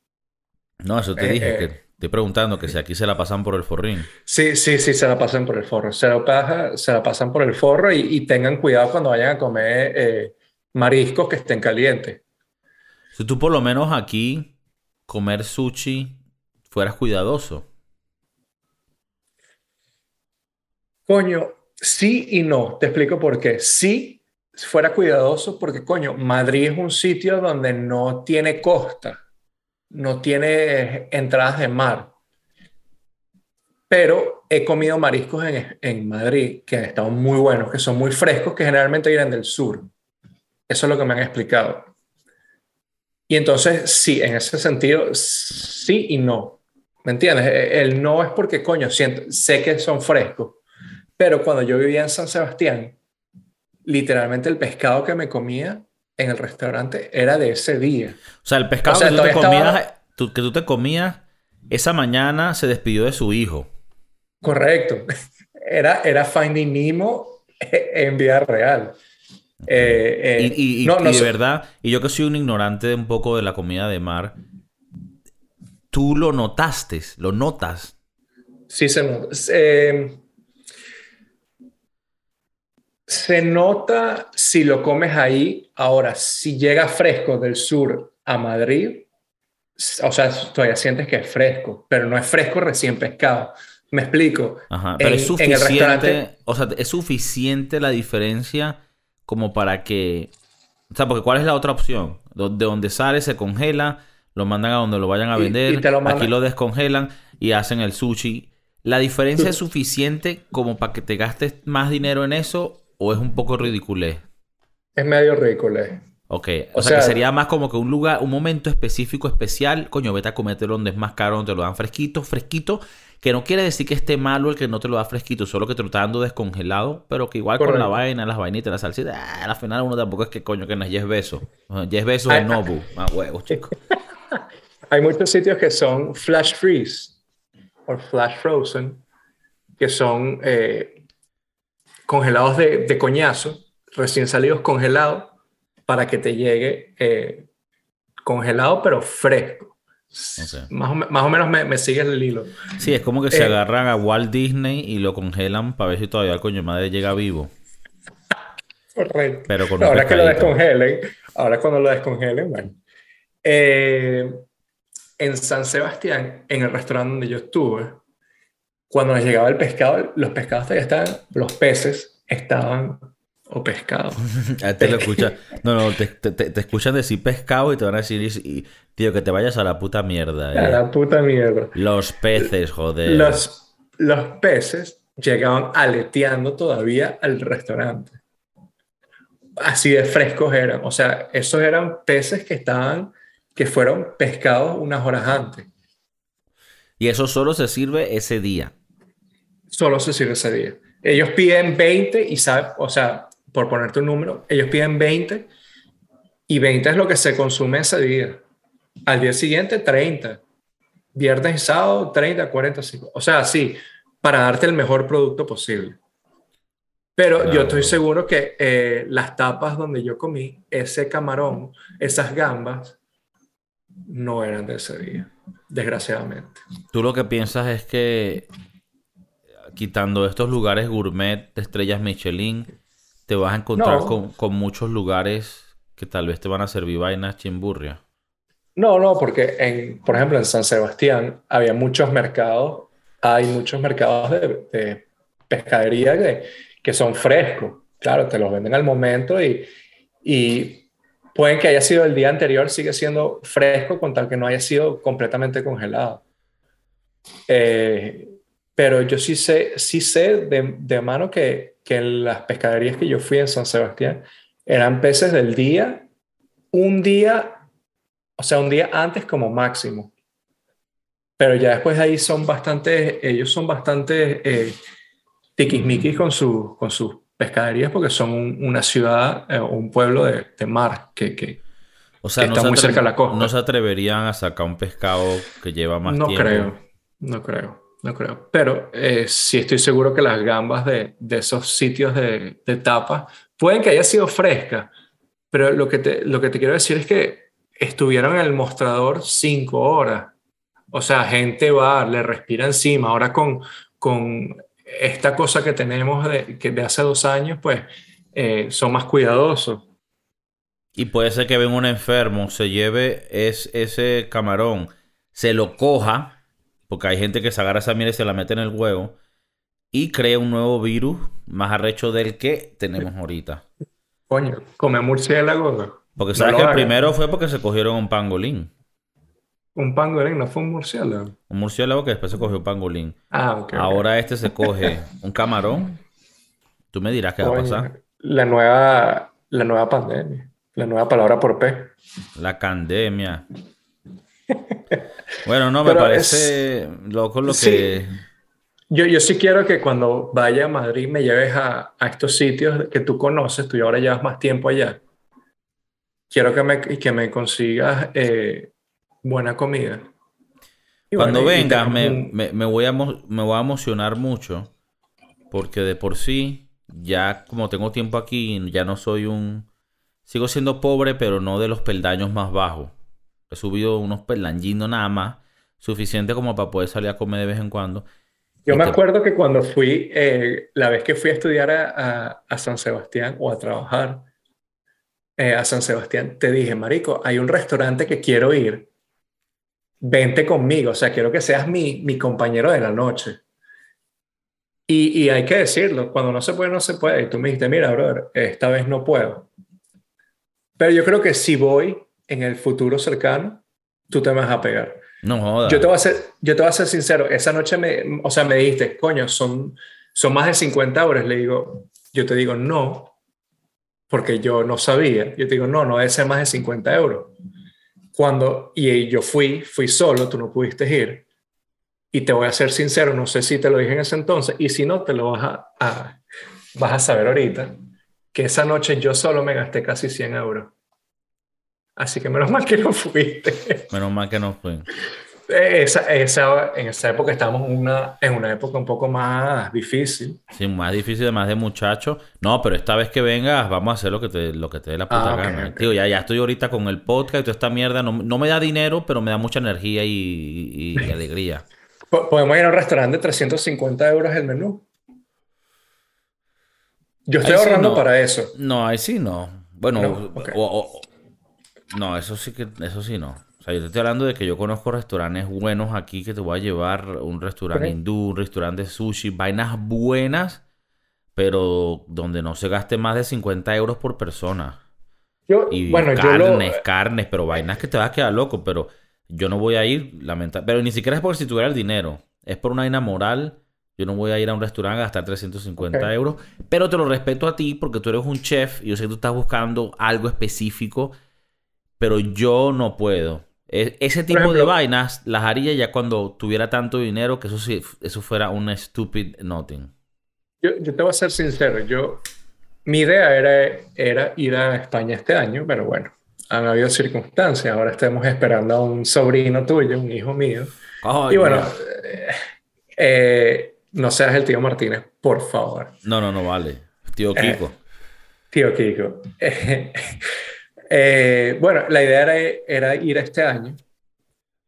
No, eso te Eh, dije. eh. que estoy preguntando que si aquí se la pasan por el forrín. Sí, sí, sí, se la pasan por el forro. Se, pasa- se la pasan por el forro y, y tengan cuidado cuando vayan a comer eh, mariscos que estén calientes. Si tú por lo menos aquí comer sushi fueras cuidadoso. Coño, sí y no. Te explico por qué. Sí, fuera cuidadoso porque, coño, Madrid es un sitio donde no tiene costa, no tiene entradas de mar. Pero he comido mariscos en, en Madrid que han estado muy buenos, que son muy frescos, que generalmente vienen del sur. Eso es lo que me han explicado. Y entonces, sí, en ese sentido, sí y no. ¿Me entiendes? Eh, El no es porque, coño, siento, sé que son frescos, pero cuando yo vivía en San Sebastián, literalmente el pescado que me comía en el restaurante era de ese día. O sea, el pescado O sea, que, tú te comías, estaba- tú- que tú te comías, esa mañana se despidió de su hijo. Correcto. Era, era Finding Nemo en vida real. Eh, eh, Y, y- y- no, no y de verdad, y yo que soy un ignorante de un poco de la comida de mar, tú lo notaste, lo notas. Sí se nota. Eh, se nota si lo comes ahí. Ahora, si llega fresco del sur a Madrid, o sea, todavía sientes que es fresco, pero no es fresco recién pescado. ¿Me explico? Ajá, pero En- es en el suficiente, restaurante- o sea, es suficiente la diferencia como para que, o sea, porque ¿cuál es la otra opción? De donde sale se congela, lo mandan a donde lo vayan a vender, y lo aquí lo descongelan y hacen el sushi. ¿La diferencia es suficiente como para que te gastes más dinero en eso o es un poco ridiculez? Es medio ridículo. eh. Ok, o, O sea, que sería más como que un lugar, un momento específico, especial. Coño, vete a comértelo donde es más caro, donde te lo dan fresquito, fresquito. Que no quiere decir que esté malo el que no te lo da fresquito, solo que te lo está dando descongelado, pero que igual con la vaina, las vainitas, la salsita, ah, al final uno tampoco es que coño, que no es 10 besos. 10 besos es Nobu. Más huevos, chicos. Hay muchos sitios que son flash freeze o flash frozen, que son eh, congelados de, de coñazo, recién salidos congelados, para que te llegue eh, congelado pero fresco. Más, o, más o menos me, me sigues el hilo. Sí, es como que se Eh. agarran a Walt Disney y lo congelan para ver si todavía el coño madre llega vivo. Correcto. Pero con ahora que lo descongelen, ahora cuando lo descongelen, bueno. Eh, en San Sebastián, en el restaurante donde yo estuve, cuando nos llegaba el pescado, los pescados todavía estaban, los peces estaban, o pescado. A este lo escucha. No, no, te, te- te- te escuchan decir pescado y te van a decir, y- y, tío, que te vayas a la puta mierda. A eh. la puta mierda. Los peces, joder. Los, los peces llegaban aleteando todavía al restaurante. Así de frescos eran. O sea, esos eran peces que estaban, que fueron pescados unas horas antes. Y eso solo se sirve ese día. Solo se sirve ese día. Ellos piden 20 y sabe, o sea, por ponerte un número, ellos piden 20 y 20 es lo que se consume ese día. Al día siguiente, 30. Viernes y sábado, 30, 40, 50. O sea, sí, para darte el mejor producto posible. Pero Claro. yo estoy seguro que eh, las tapas donde yo comí, ese camarón, esas gambas, no eran de ese día, desgraciadamente. Tú lo que piensas es que quitando estos lugares gourmet de estrellas Michelin, te vas a encontrar No. con, con muchos lugares que tal vez te van a servir vainas chimburria. No, no, porque en, por ejemplo en San Sebastián había muchos mercados, hay muchos mercados de, pescadería que, que, son frescos. Claro, te los venden al momento y, y pueden que haya sido el día anterior, sigue siendo fresco con tal que no haya sido completamente congelado. Eh, pero yo sí sé, sí sé de, de mano que, que en las pescaderías que yo fui en San Sebastián eran peces del día, un día o sea, un día antes como máximo. Pero ya después de ahí son bastante, ellos son bastante eh, tiquismiquis con, su, con sus pescaderías porque son una ciudad o un pueblo de, mar que, que, o sea, está muy cerca de la costa. No se atreverían a sacar un pescado que lleva más no tiempo. No creo, no creo, no creo. Pero eh, sí estoy seguro que las gambas de, esos sitios de, de tapa pueden que haya sido fresca, pero lo que, te, lo que te quiero decir es que estuvieron en el mostrador cinco horas. O sea, gente va, le respira encima. Ahora con, con esta cosa que tenemos de, que de hace dos años, pues eh, son más cuidadosos. Y puede ser que venga un enfermo, se lleve es, ese camarón, se lo coja, porque hay gente que se agarra esa miel y se la mete en el huevo, y crea un nuevo virus más arrecho del que tenemos ahorita. Coño, come murciélago. Porque sabes que el primero fue porque se cogieron un pangolín. Un pangolín, no fue un murciélago. Un murciélago que después se cogió un pangolín. Ah, ok. Ahora este se coge un camarón. Tú me dirás qué va a pasar. La nueva, la nueva pandemia. La nueva palabra por P. La pandemia. bueno, no, me parece loco lo que... Yo, yo sí quiero que cuando vaya a Madrid me lleves a, a estos sitios que tú conoces, tú ahora llevas más tiempo allá quiero que me, que me consigas eh, buena comida. Cuando vengas, me, me, voy a, me voy a emocionar mucho, porque de por sí, ya como tengo tiempo aquí, ya no soy un... Sigo siendo pobre, pero no de los peldaños más bajos. He subido unos peldañinos nada más, suficiente como para poder salir a comer de vez en cuando. Yo me acuerdo que cuando fui, eh, la vez que fui a estudiar a, a San Sebastián o a trabajar, eh, a San Sebastián, te dije, Marico, hay un restaurante que quiero ir, vente conmigo, o sea, quiero que seas mi, mi compañero de la noche. Y, y, hay que decirlo, cuando no se puede, no se puede. Y tú me dijiste, mira, brother, esta vez no puedo. Pero yo creo que si voy en el futuro cercano, tú te vas a pegar. No jodas. Yo te voy a ser, yo te voy a ser sincero, esa noche me, o sea, me dijiste, coño, son, son más de 50 horas. Le digo, yo te digo, no, porque yo no sabía. Yo te digo, no, no debe ser más de 50 euros. Cuando, y yo fui, fui solo, tú no pudiste ir. Y te voy a ser sincero, no sé si te lo dije en ese entonces, y si no, te lo vas a, vas a saber ahorita, que esa noche yo solo me gasté casi 100 euros. Así que menos mal que no fuiste. Menos mal que no fui. Esa, esa, en esa época estábamos en una, en una época un poco más difícil. Sí, más difícil, más de muchachos. No, pero esta vez que vengas, vamos a hacer lo que te, lo que te dé la puta ah, gana. Tío, ya, ya estoy ahorita con el podcast y toda esta mierda. No, no me da dinero, pero me da mucha energía y, y, alegría. ¿Podemos ir a un restaurante de 350 euros el menú? Yo estoy ahorrando para eso. No, ahí sí no. Bueno, no, eso sí que, eso sí no sea, yo te estoy hablando de que yo conozco restaurantes buenos aquí que te voy a llevar, un restaurante hindú, un restaurante de sushi, vainas buenas, pero donde no se gaste más de 50 euros por persona. Yo, y bueno, carnes, carnes, pero vainas que te vas a quedar loco, pero yo no voy a ir, lamentablemente. Pero ni siquiera es por si tuviera el dinero, es por una vaina moral. Yo no voy a ir a un restaurante a gastar 350 euros, pero te lo respeto a ti porque tú eres un chef y yo sé que tú estás buscando algo específico, pero yo no puedo. E, ese tipo de vainas las haría ya cuando tuviera tanto dinero que eso, sí, eso fuera un stupid nothing. Yo, yo, te voy a ser sincero, yo, mi idea era, era ir a España este año, pero bueno, han habido circunstancias, ahora estamos esperando a un sobrino tuyo, un hijo mío. y bueno, eh, eh, no seas el tío Martínez, por favor. No, no, no vale. Tío eh, Kiko. tío Kiko. Eh, bueno, la idea era, ir este año.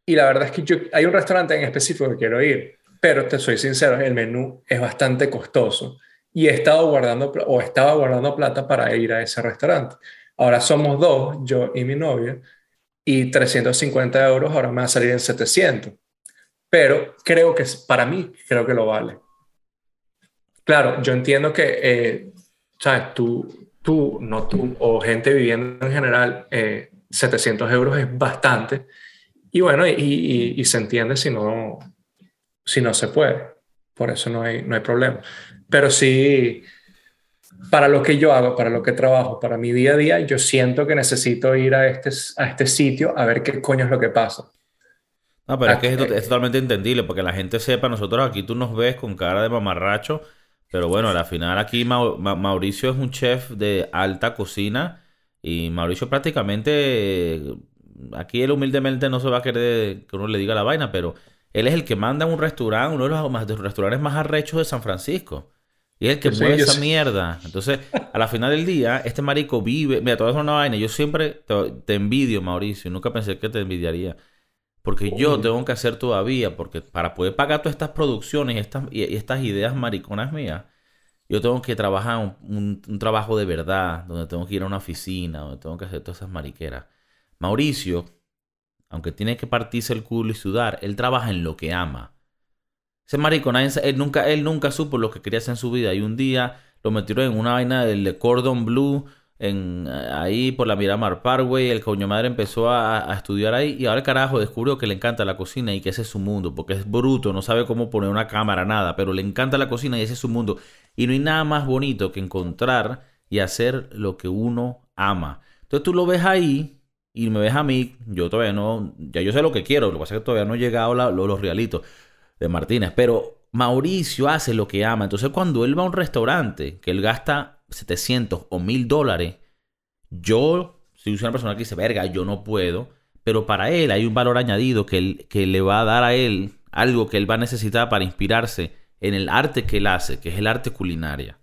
Y la verdad es que hay un restaurante en específico que quiero ir, pero te soy sincero, el menú es bastante costoso. Y he estado guardando, o estaba guardando plata para ir a ese restaurante. Ahora somos dos, yo y mi novia, y 350 euros ahora me va a salir en 700. Pero creo que para mí, creo que lo vale. Claro, yo entiendo que, eh, ¿sabes? Tú, tú, no tú, o gente viviendo en general, 700 eh, euros es bastante. Y bueno, y, y, se entiende si no, si no se puede. Por eso no hay, no hay problema. Pero sí, para lo que yo hago, para lo que trabajo, para mi día a día, yo siento que necesito ir a este, a este sitio a ver qué coño es lo que pasa. No, pero es que es, totalmente entendible, porque la gente sepa, nosotros aquí tú nos ves con cara de mamarracho, pero bueno, al final aquí Mauricio es un chef de alta cocina y Mauricio prácticamente, aquí él humildemente no se va a querer que uno le diga la vaina, pero él es el que manda un restaurante, uno de los, restaurantes más arrechos de San Francisco. Y es el que mueve esa mierda. Entonces, a la final del día, este marico vive. Mira, todo eso es una vaina. Yo siempre te, envidio, Mauricio. Nunca pensé que te envidiaría. Porque yo tengo que hacer todavía. Porque para poder pagar todas estas producciones y estas, y estas ideas mariconas mías, yo tengo que trabajar un, un, trabajo de verdad. Donde tengo que ir a una oficina. Donde tengo que hacer todas esas mariqueras. Mauricio, aunque tiene que partirse el culo y sudar, él trabaja en lo que ama. Ese marico, él, nunca, él nunca supo lo que quería hacer en su vida. Y un día lo metieron en una vaina del Cordon Blue, en, eh, ahí por la Miramar Parkway. El coño madre empezó a, estudiar ahí. Y ahora el carajo descubrió que le encanta la cocina y que ese es su mundo. Porque es bruto, no sabe cómo poner una cámara, nada. Pero le encanta la cocina y ese es su mundo. Y no hay nada más bonito que encontrar y hacer lo que uno ama. Entonces tú lo ves ahí y me ves a mí. Yo todavía no. Ya yo sé lo que quiero. Lo que pasa es que todavía no he llegado a los realitos de Martínez. Pero Mauricio hace lo que ama. Entonces, cuando él va a un restaurante que él gasta 700 o 1000 dólares, yo soy una persona que dice, verga, yo no puedo. Pero para él hay un valor añadido que, que le va a dar a él algo que él va a necesitar para inspirarse en el arte que él hace, que es el arte culinaria.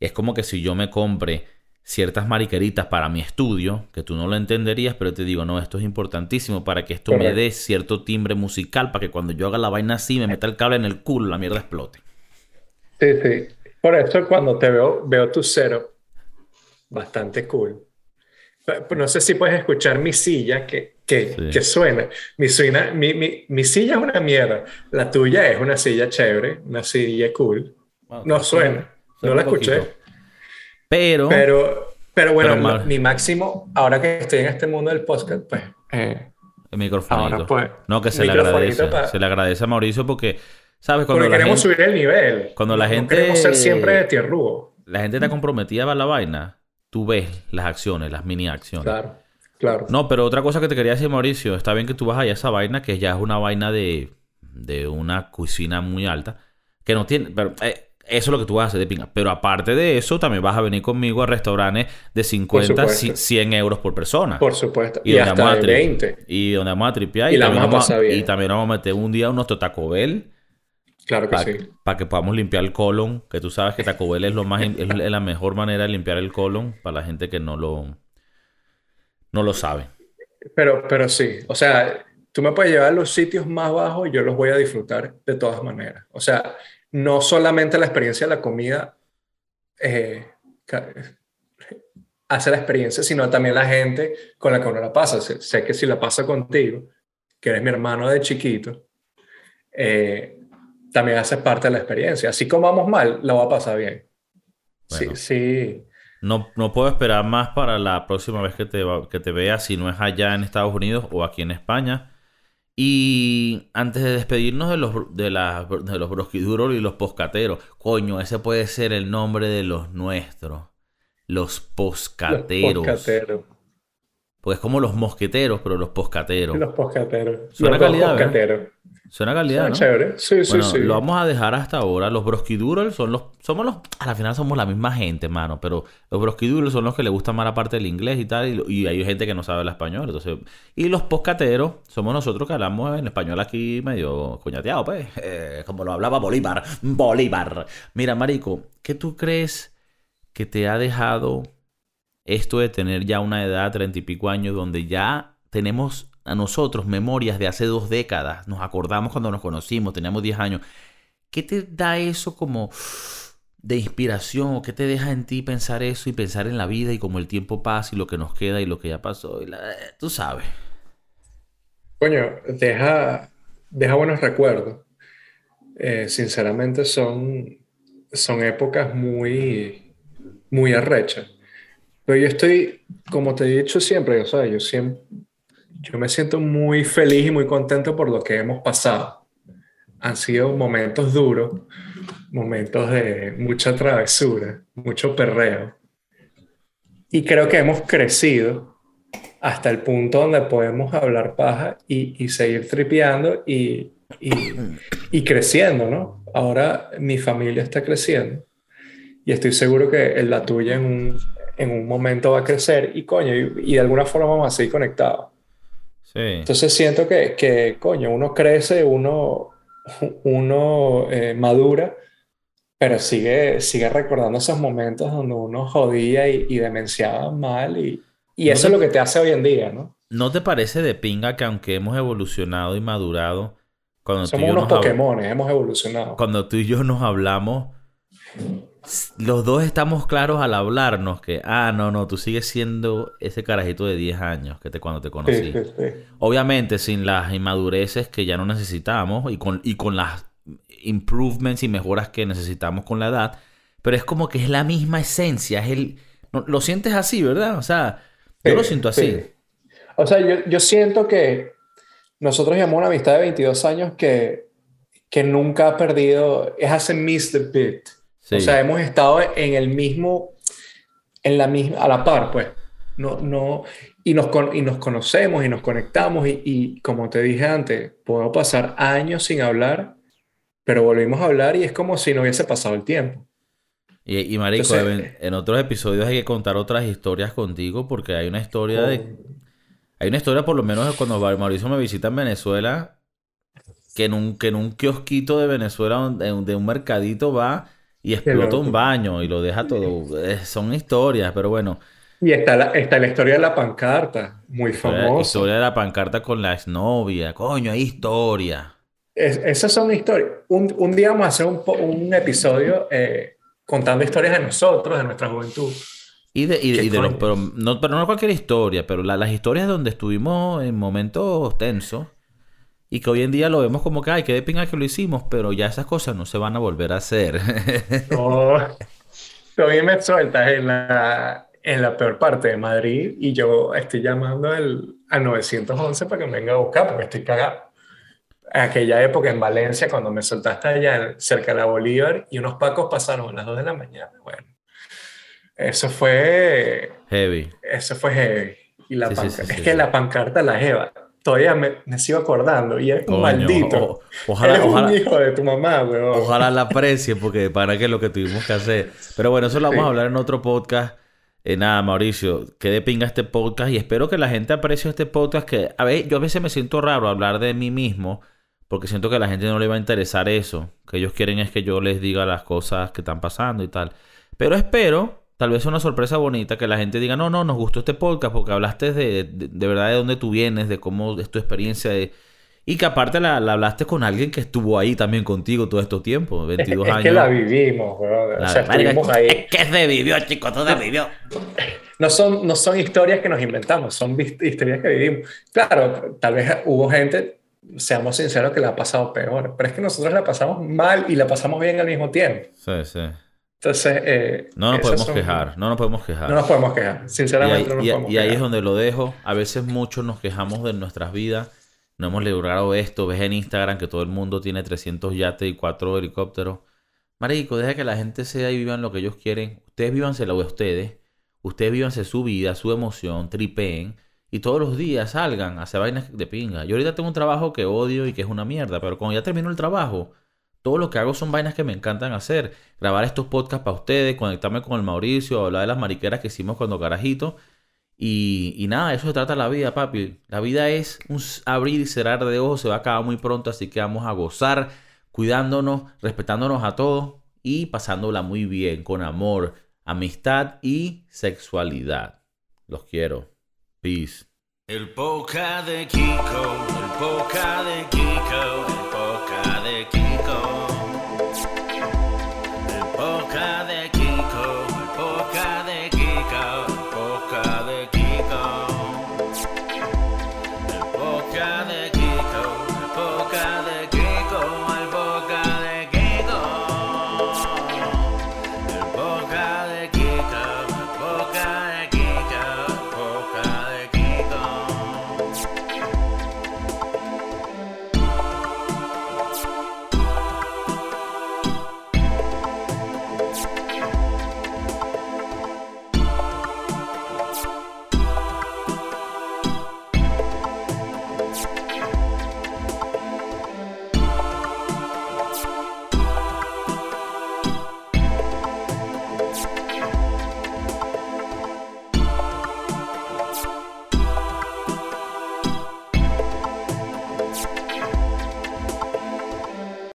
Es como que si yo me compre ciertas mariqueritas para mi estudio, que tú no lo entenderías, pero te digo, no, esto es importantísimo para que esto me dé cierto timbre musical, para que cuando yo haga la vaina así, me meta el cable en el culo, la mierda explote. Sí, sí. Por eso cuando te veo, veo tu cero, bastante cool. No sé si puedes escuchar mi silla que, que, que suena. Mi, suena mi, mi, mi, silla es una mierda. La tuya es una silla chévere, una silla cool. no suena. no la escuché. Pero. Pero, bueno, mi máximo, ahora que estoy en este mundo del podcast, pues. Eh, el micrófono. Pues, no, que se le agradece. Se le agradece a Mauricio porque. ¿Sabes? Cuando porque queremos subir el nivel. Cuando la gente. queremos ser siempre de tierrugo. La gente está comprometida a la vaina. Tú ves las acciones, las mini acciones. Claro, claro. No, pero otra cosa que te quería decir, Mauricio, está bien que tú vas allá a esa vaina, que ya es una vaina de, de una cocina muy alta, que no tiene. Pero, eh, eso es lo que tú vas a hacer de pinga. Pero aparte de eso, también vas a venir conmigo a restaurantes de 50, 100 euros por persona. Por supuesto. Y, hasta 20. Y donde vamos a tripear. Y, también vamos a, y también vamos a meter un día unos Taco Bell. Claro que sí. Para que podamos limpiar el colon. Que tú sabes que Taco Bell es, lo más, es la mejor manera de limpiar el colon para la gente que no lo, no lo sabe. Pero, pero sí. O sea, tú me puedes llevar a los sitios más bajos y yo los voy a disfrutar de todas maneras. O sea no solamente la experiencia de la comida eh, hace la experiencia, sino también la gente con la que uno la pasa. Sé, que si la pasa contigo, que eres mi hermano de chiquito, eh, también hace parte de la experiencia. Así como vamos mal, la va a pasar bien. sí, sí. No, no, puedo esperar más para la próxima vez que te, que te vea, si no es allá en Estados Unidos o aquí en España. Y antes de despedirnos de los, de, la, de los brosquiduros y los poscateros, coño, ese puede ser el nombre de los nuestros. Los poscateros. Los poscateros. Pues como los mosqueteros, pero los poscateros. Los poscateros. Suena los calidad. Suena calidad, ¿no? chévere. Sí, sí, sí. Lo vamos a dejar hasta ahora. Los brosquiduros son los... Somos los... A la final somos la misma gente, mano. Pero los brosquiduros son los que le gustan más la parte del inglés y tal. Y, hay gente que no sabe el español. Entonces... Y los poscateros somos nosotros que hablamos en español aquí medio coñateado, pues. Eh, como lo hablaba Bolívar. Bolívar. Mira, marico, ¿qué tú crees que te ha dejado esto de tener ya una edad, treinta y pico años, donde ya tenemos a nosotros memorias de hace dos décadas, nos acordamos cuando nos conocimos, teníamos 10 años. ¿Qué te da eso como de inspiración qué te deja en ti pensar eso y pensar en la vida y cómo el tiempo pasa y lo que nos queda y lo que ya pasó? Tú sabes. Coño, deja, deja buenos recuerdos. Eh, sinceramente son, son épocas muy, muy arrechas. Pero yo estoy, como te he dicho siempre, o sea, yo siempre, yo me siento muy feliz y muy contento por lo que hemos pasado. Han sido momentos duros, momentos de mucha travesura, mucho perreo. Y creo que hemos crecido hasta el punto donde podemos hablar paja y, seguir tripeando y, y, creciendo, ¿no? Ahora mi familia está creciendo y estoy seguro que la tuya en un, en un momento va a crecer y coño, y, de alguna forma vamos a seguir conectados. Sí. Entonces siento que, que, coño, uno crece, uno, uno eh, madura pero sigue, sigue recordando esos momentos donde uno jodía y, y demenciaba mal y, y eso es lo que te hace hoy en día, ¿no? ¿No te parece de pinga que aunque hemos evolucionado y madurado, cuando Somos unos Pokémon, hemos evolucionado. Cuando tú y yo nos hablamos, los dos estamos claros al hablarnos que, ah, no, no, tú sigues siendo ese carajito de 10 años que te, cuando te conocí. Obviamente sin las inmadureces que ya no necesitamos y con, y con las improvements y mejoras que necesitamos con la edad, pero es como que es la misma esencia, es el... lo sientes así, ¿verdad? O sea, yo lo siento así. O sea, yo, yo, siento que nosotros llevamos una amistad de 22 años que, que nunca ha perdido, es hace miss the beat. O sea, hemos estado en el mismo, en la misma, a la par, pues. No, no, y nos, y nos conocemos y nos conectamos y, y como te dije antes, puedo pasar años sin hablar pero volvimos a hablar y es como si no hubiese pasado el tiempo. Y, y Marico, en, otros episodios hay que contar otras historias contigo porque hay una historia de... Oh. Hay una historia por lo menos de cuando Mauricio me visita en Venezuela, que en un, que en un kiosquito de Venezuela, de, un mercadito va y explota un baño y lo deja todo. son historias, pero bueno. Y está la, está la historia de la pancarta, muy famosa. La historia de la pancarta con la exnovia. Coño, hay historia esas son historias. Un, un, día vamos a hacer un, un episodio eh, contando historias de nosotros, de nuestra juventud. Y de, y, de los, pero, no, pero no cualquier historia, pero las historias donde estuvimos en momentos tensos y que hoy en día lo vemos como que, ay, qué de pinga que lo hicimos, pero ya esas cosas no se van a volver a hacer. no, tú me sueltas en la, en la peor parte de Madrid y yo estoy llamando al, al 911 para que me venga a buscar porque estoy cagado aquella época en Valencia, cuando me soltaste allá cerca de la Bolívar, y unos pacos pasaron a las 2 de la mañana. Bueno, eso fue. Heavy. Eso fue heavy. Y la es que la pancarta la lleva. Todavía me, sigo acordando. Y es un maldito. ojalá, Eres un hijo de tu mamá, weón. Ojalá la aprecie, porque para qué es lo que tuvimos que hacer. Pero bueno, eso lo vamos a hablar en otro podcast. Eh, nada, Mauricio, que de pinga este podcast y espero que la gente aprecie este podcast que, a ver, yo a veces me siento raro hablar de mí mismo porque siento que a la gente no le va a interesar eso. Que ellos quieren es que yo les diga las cosas que están pasando y tal. Pero espero, tal vez una sorpresa bonita, que la gente diga, no, no, nos gustó este podcast porque hablaste de, de, verdad de dónde tú vienes, de cómo es tu experiencia. Y que aparte la, hablaste con alguien que estuvo ahí también contigo todo este tiempo, 22 años. Es que la vivimos, weón. o sea, estuvimos ahí. Es que se vivió, chicos, todo se vivió. No son, no son historias que nos inventamos, son historias que vivimos. Claro, tal vez hubo gente seamos sinceros que la ha pasado peor, pero es que nosotros la pasamos mal y la pasamos bien al mismo tiempo. Sí, sí. Entonces, eh, no nos podemos quejar, no nos podemos quejar. No nos podemos quejar, sinceramente. Y ahí, no nos y, y ahí es donde lo dejo. A veces muchos nos quejamos de nuestras vidas. No hemos logrado esto. Ves en Instagram que todo el mundo tiene 300 yates y 4 helicópteros. Marico, deja que la gente sea y vivan lo que ellos quieren. Ustedes vívanse lo de ustedes. Ustedes vívanse su vida, su emoción, tripeen y todos los días salgan a hacer vainas de pinga. Yo ahorita tengo un trabajo que odio y que es una mierda, pero cuando ya termino el trabajo, todo lo que hago son vainas que me encantan hacer. Grabar estos podcasts para ustedes, conectarme con el Mauricio, hablar de las mariqueras que hicimos cuando carajito. Y, y nada, eso se trata la vida, papi. La vida es un abrir y cerrar de ojos, se va a acabar muy pronto, así que vamos a gozar, cuidándonos, respetándonos a todos y pasándola muy bien, con amor, amistad y sexualidad. Los quiero. Peace. El poca de Kiko, el poca de Kiko.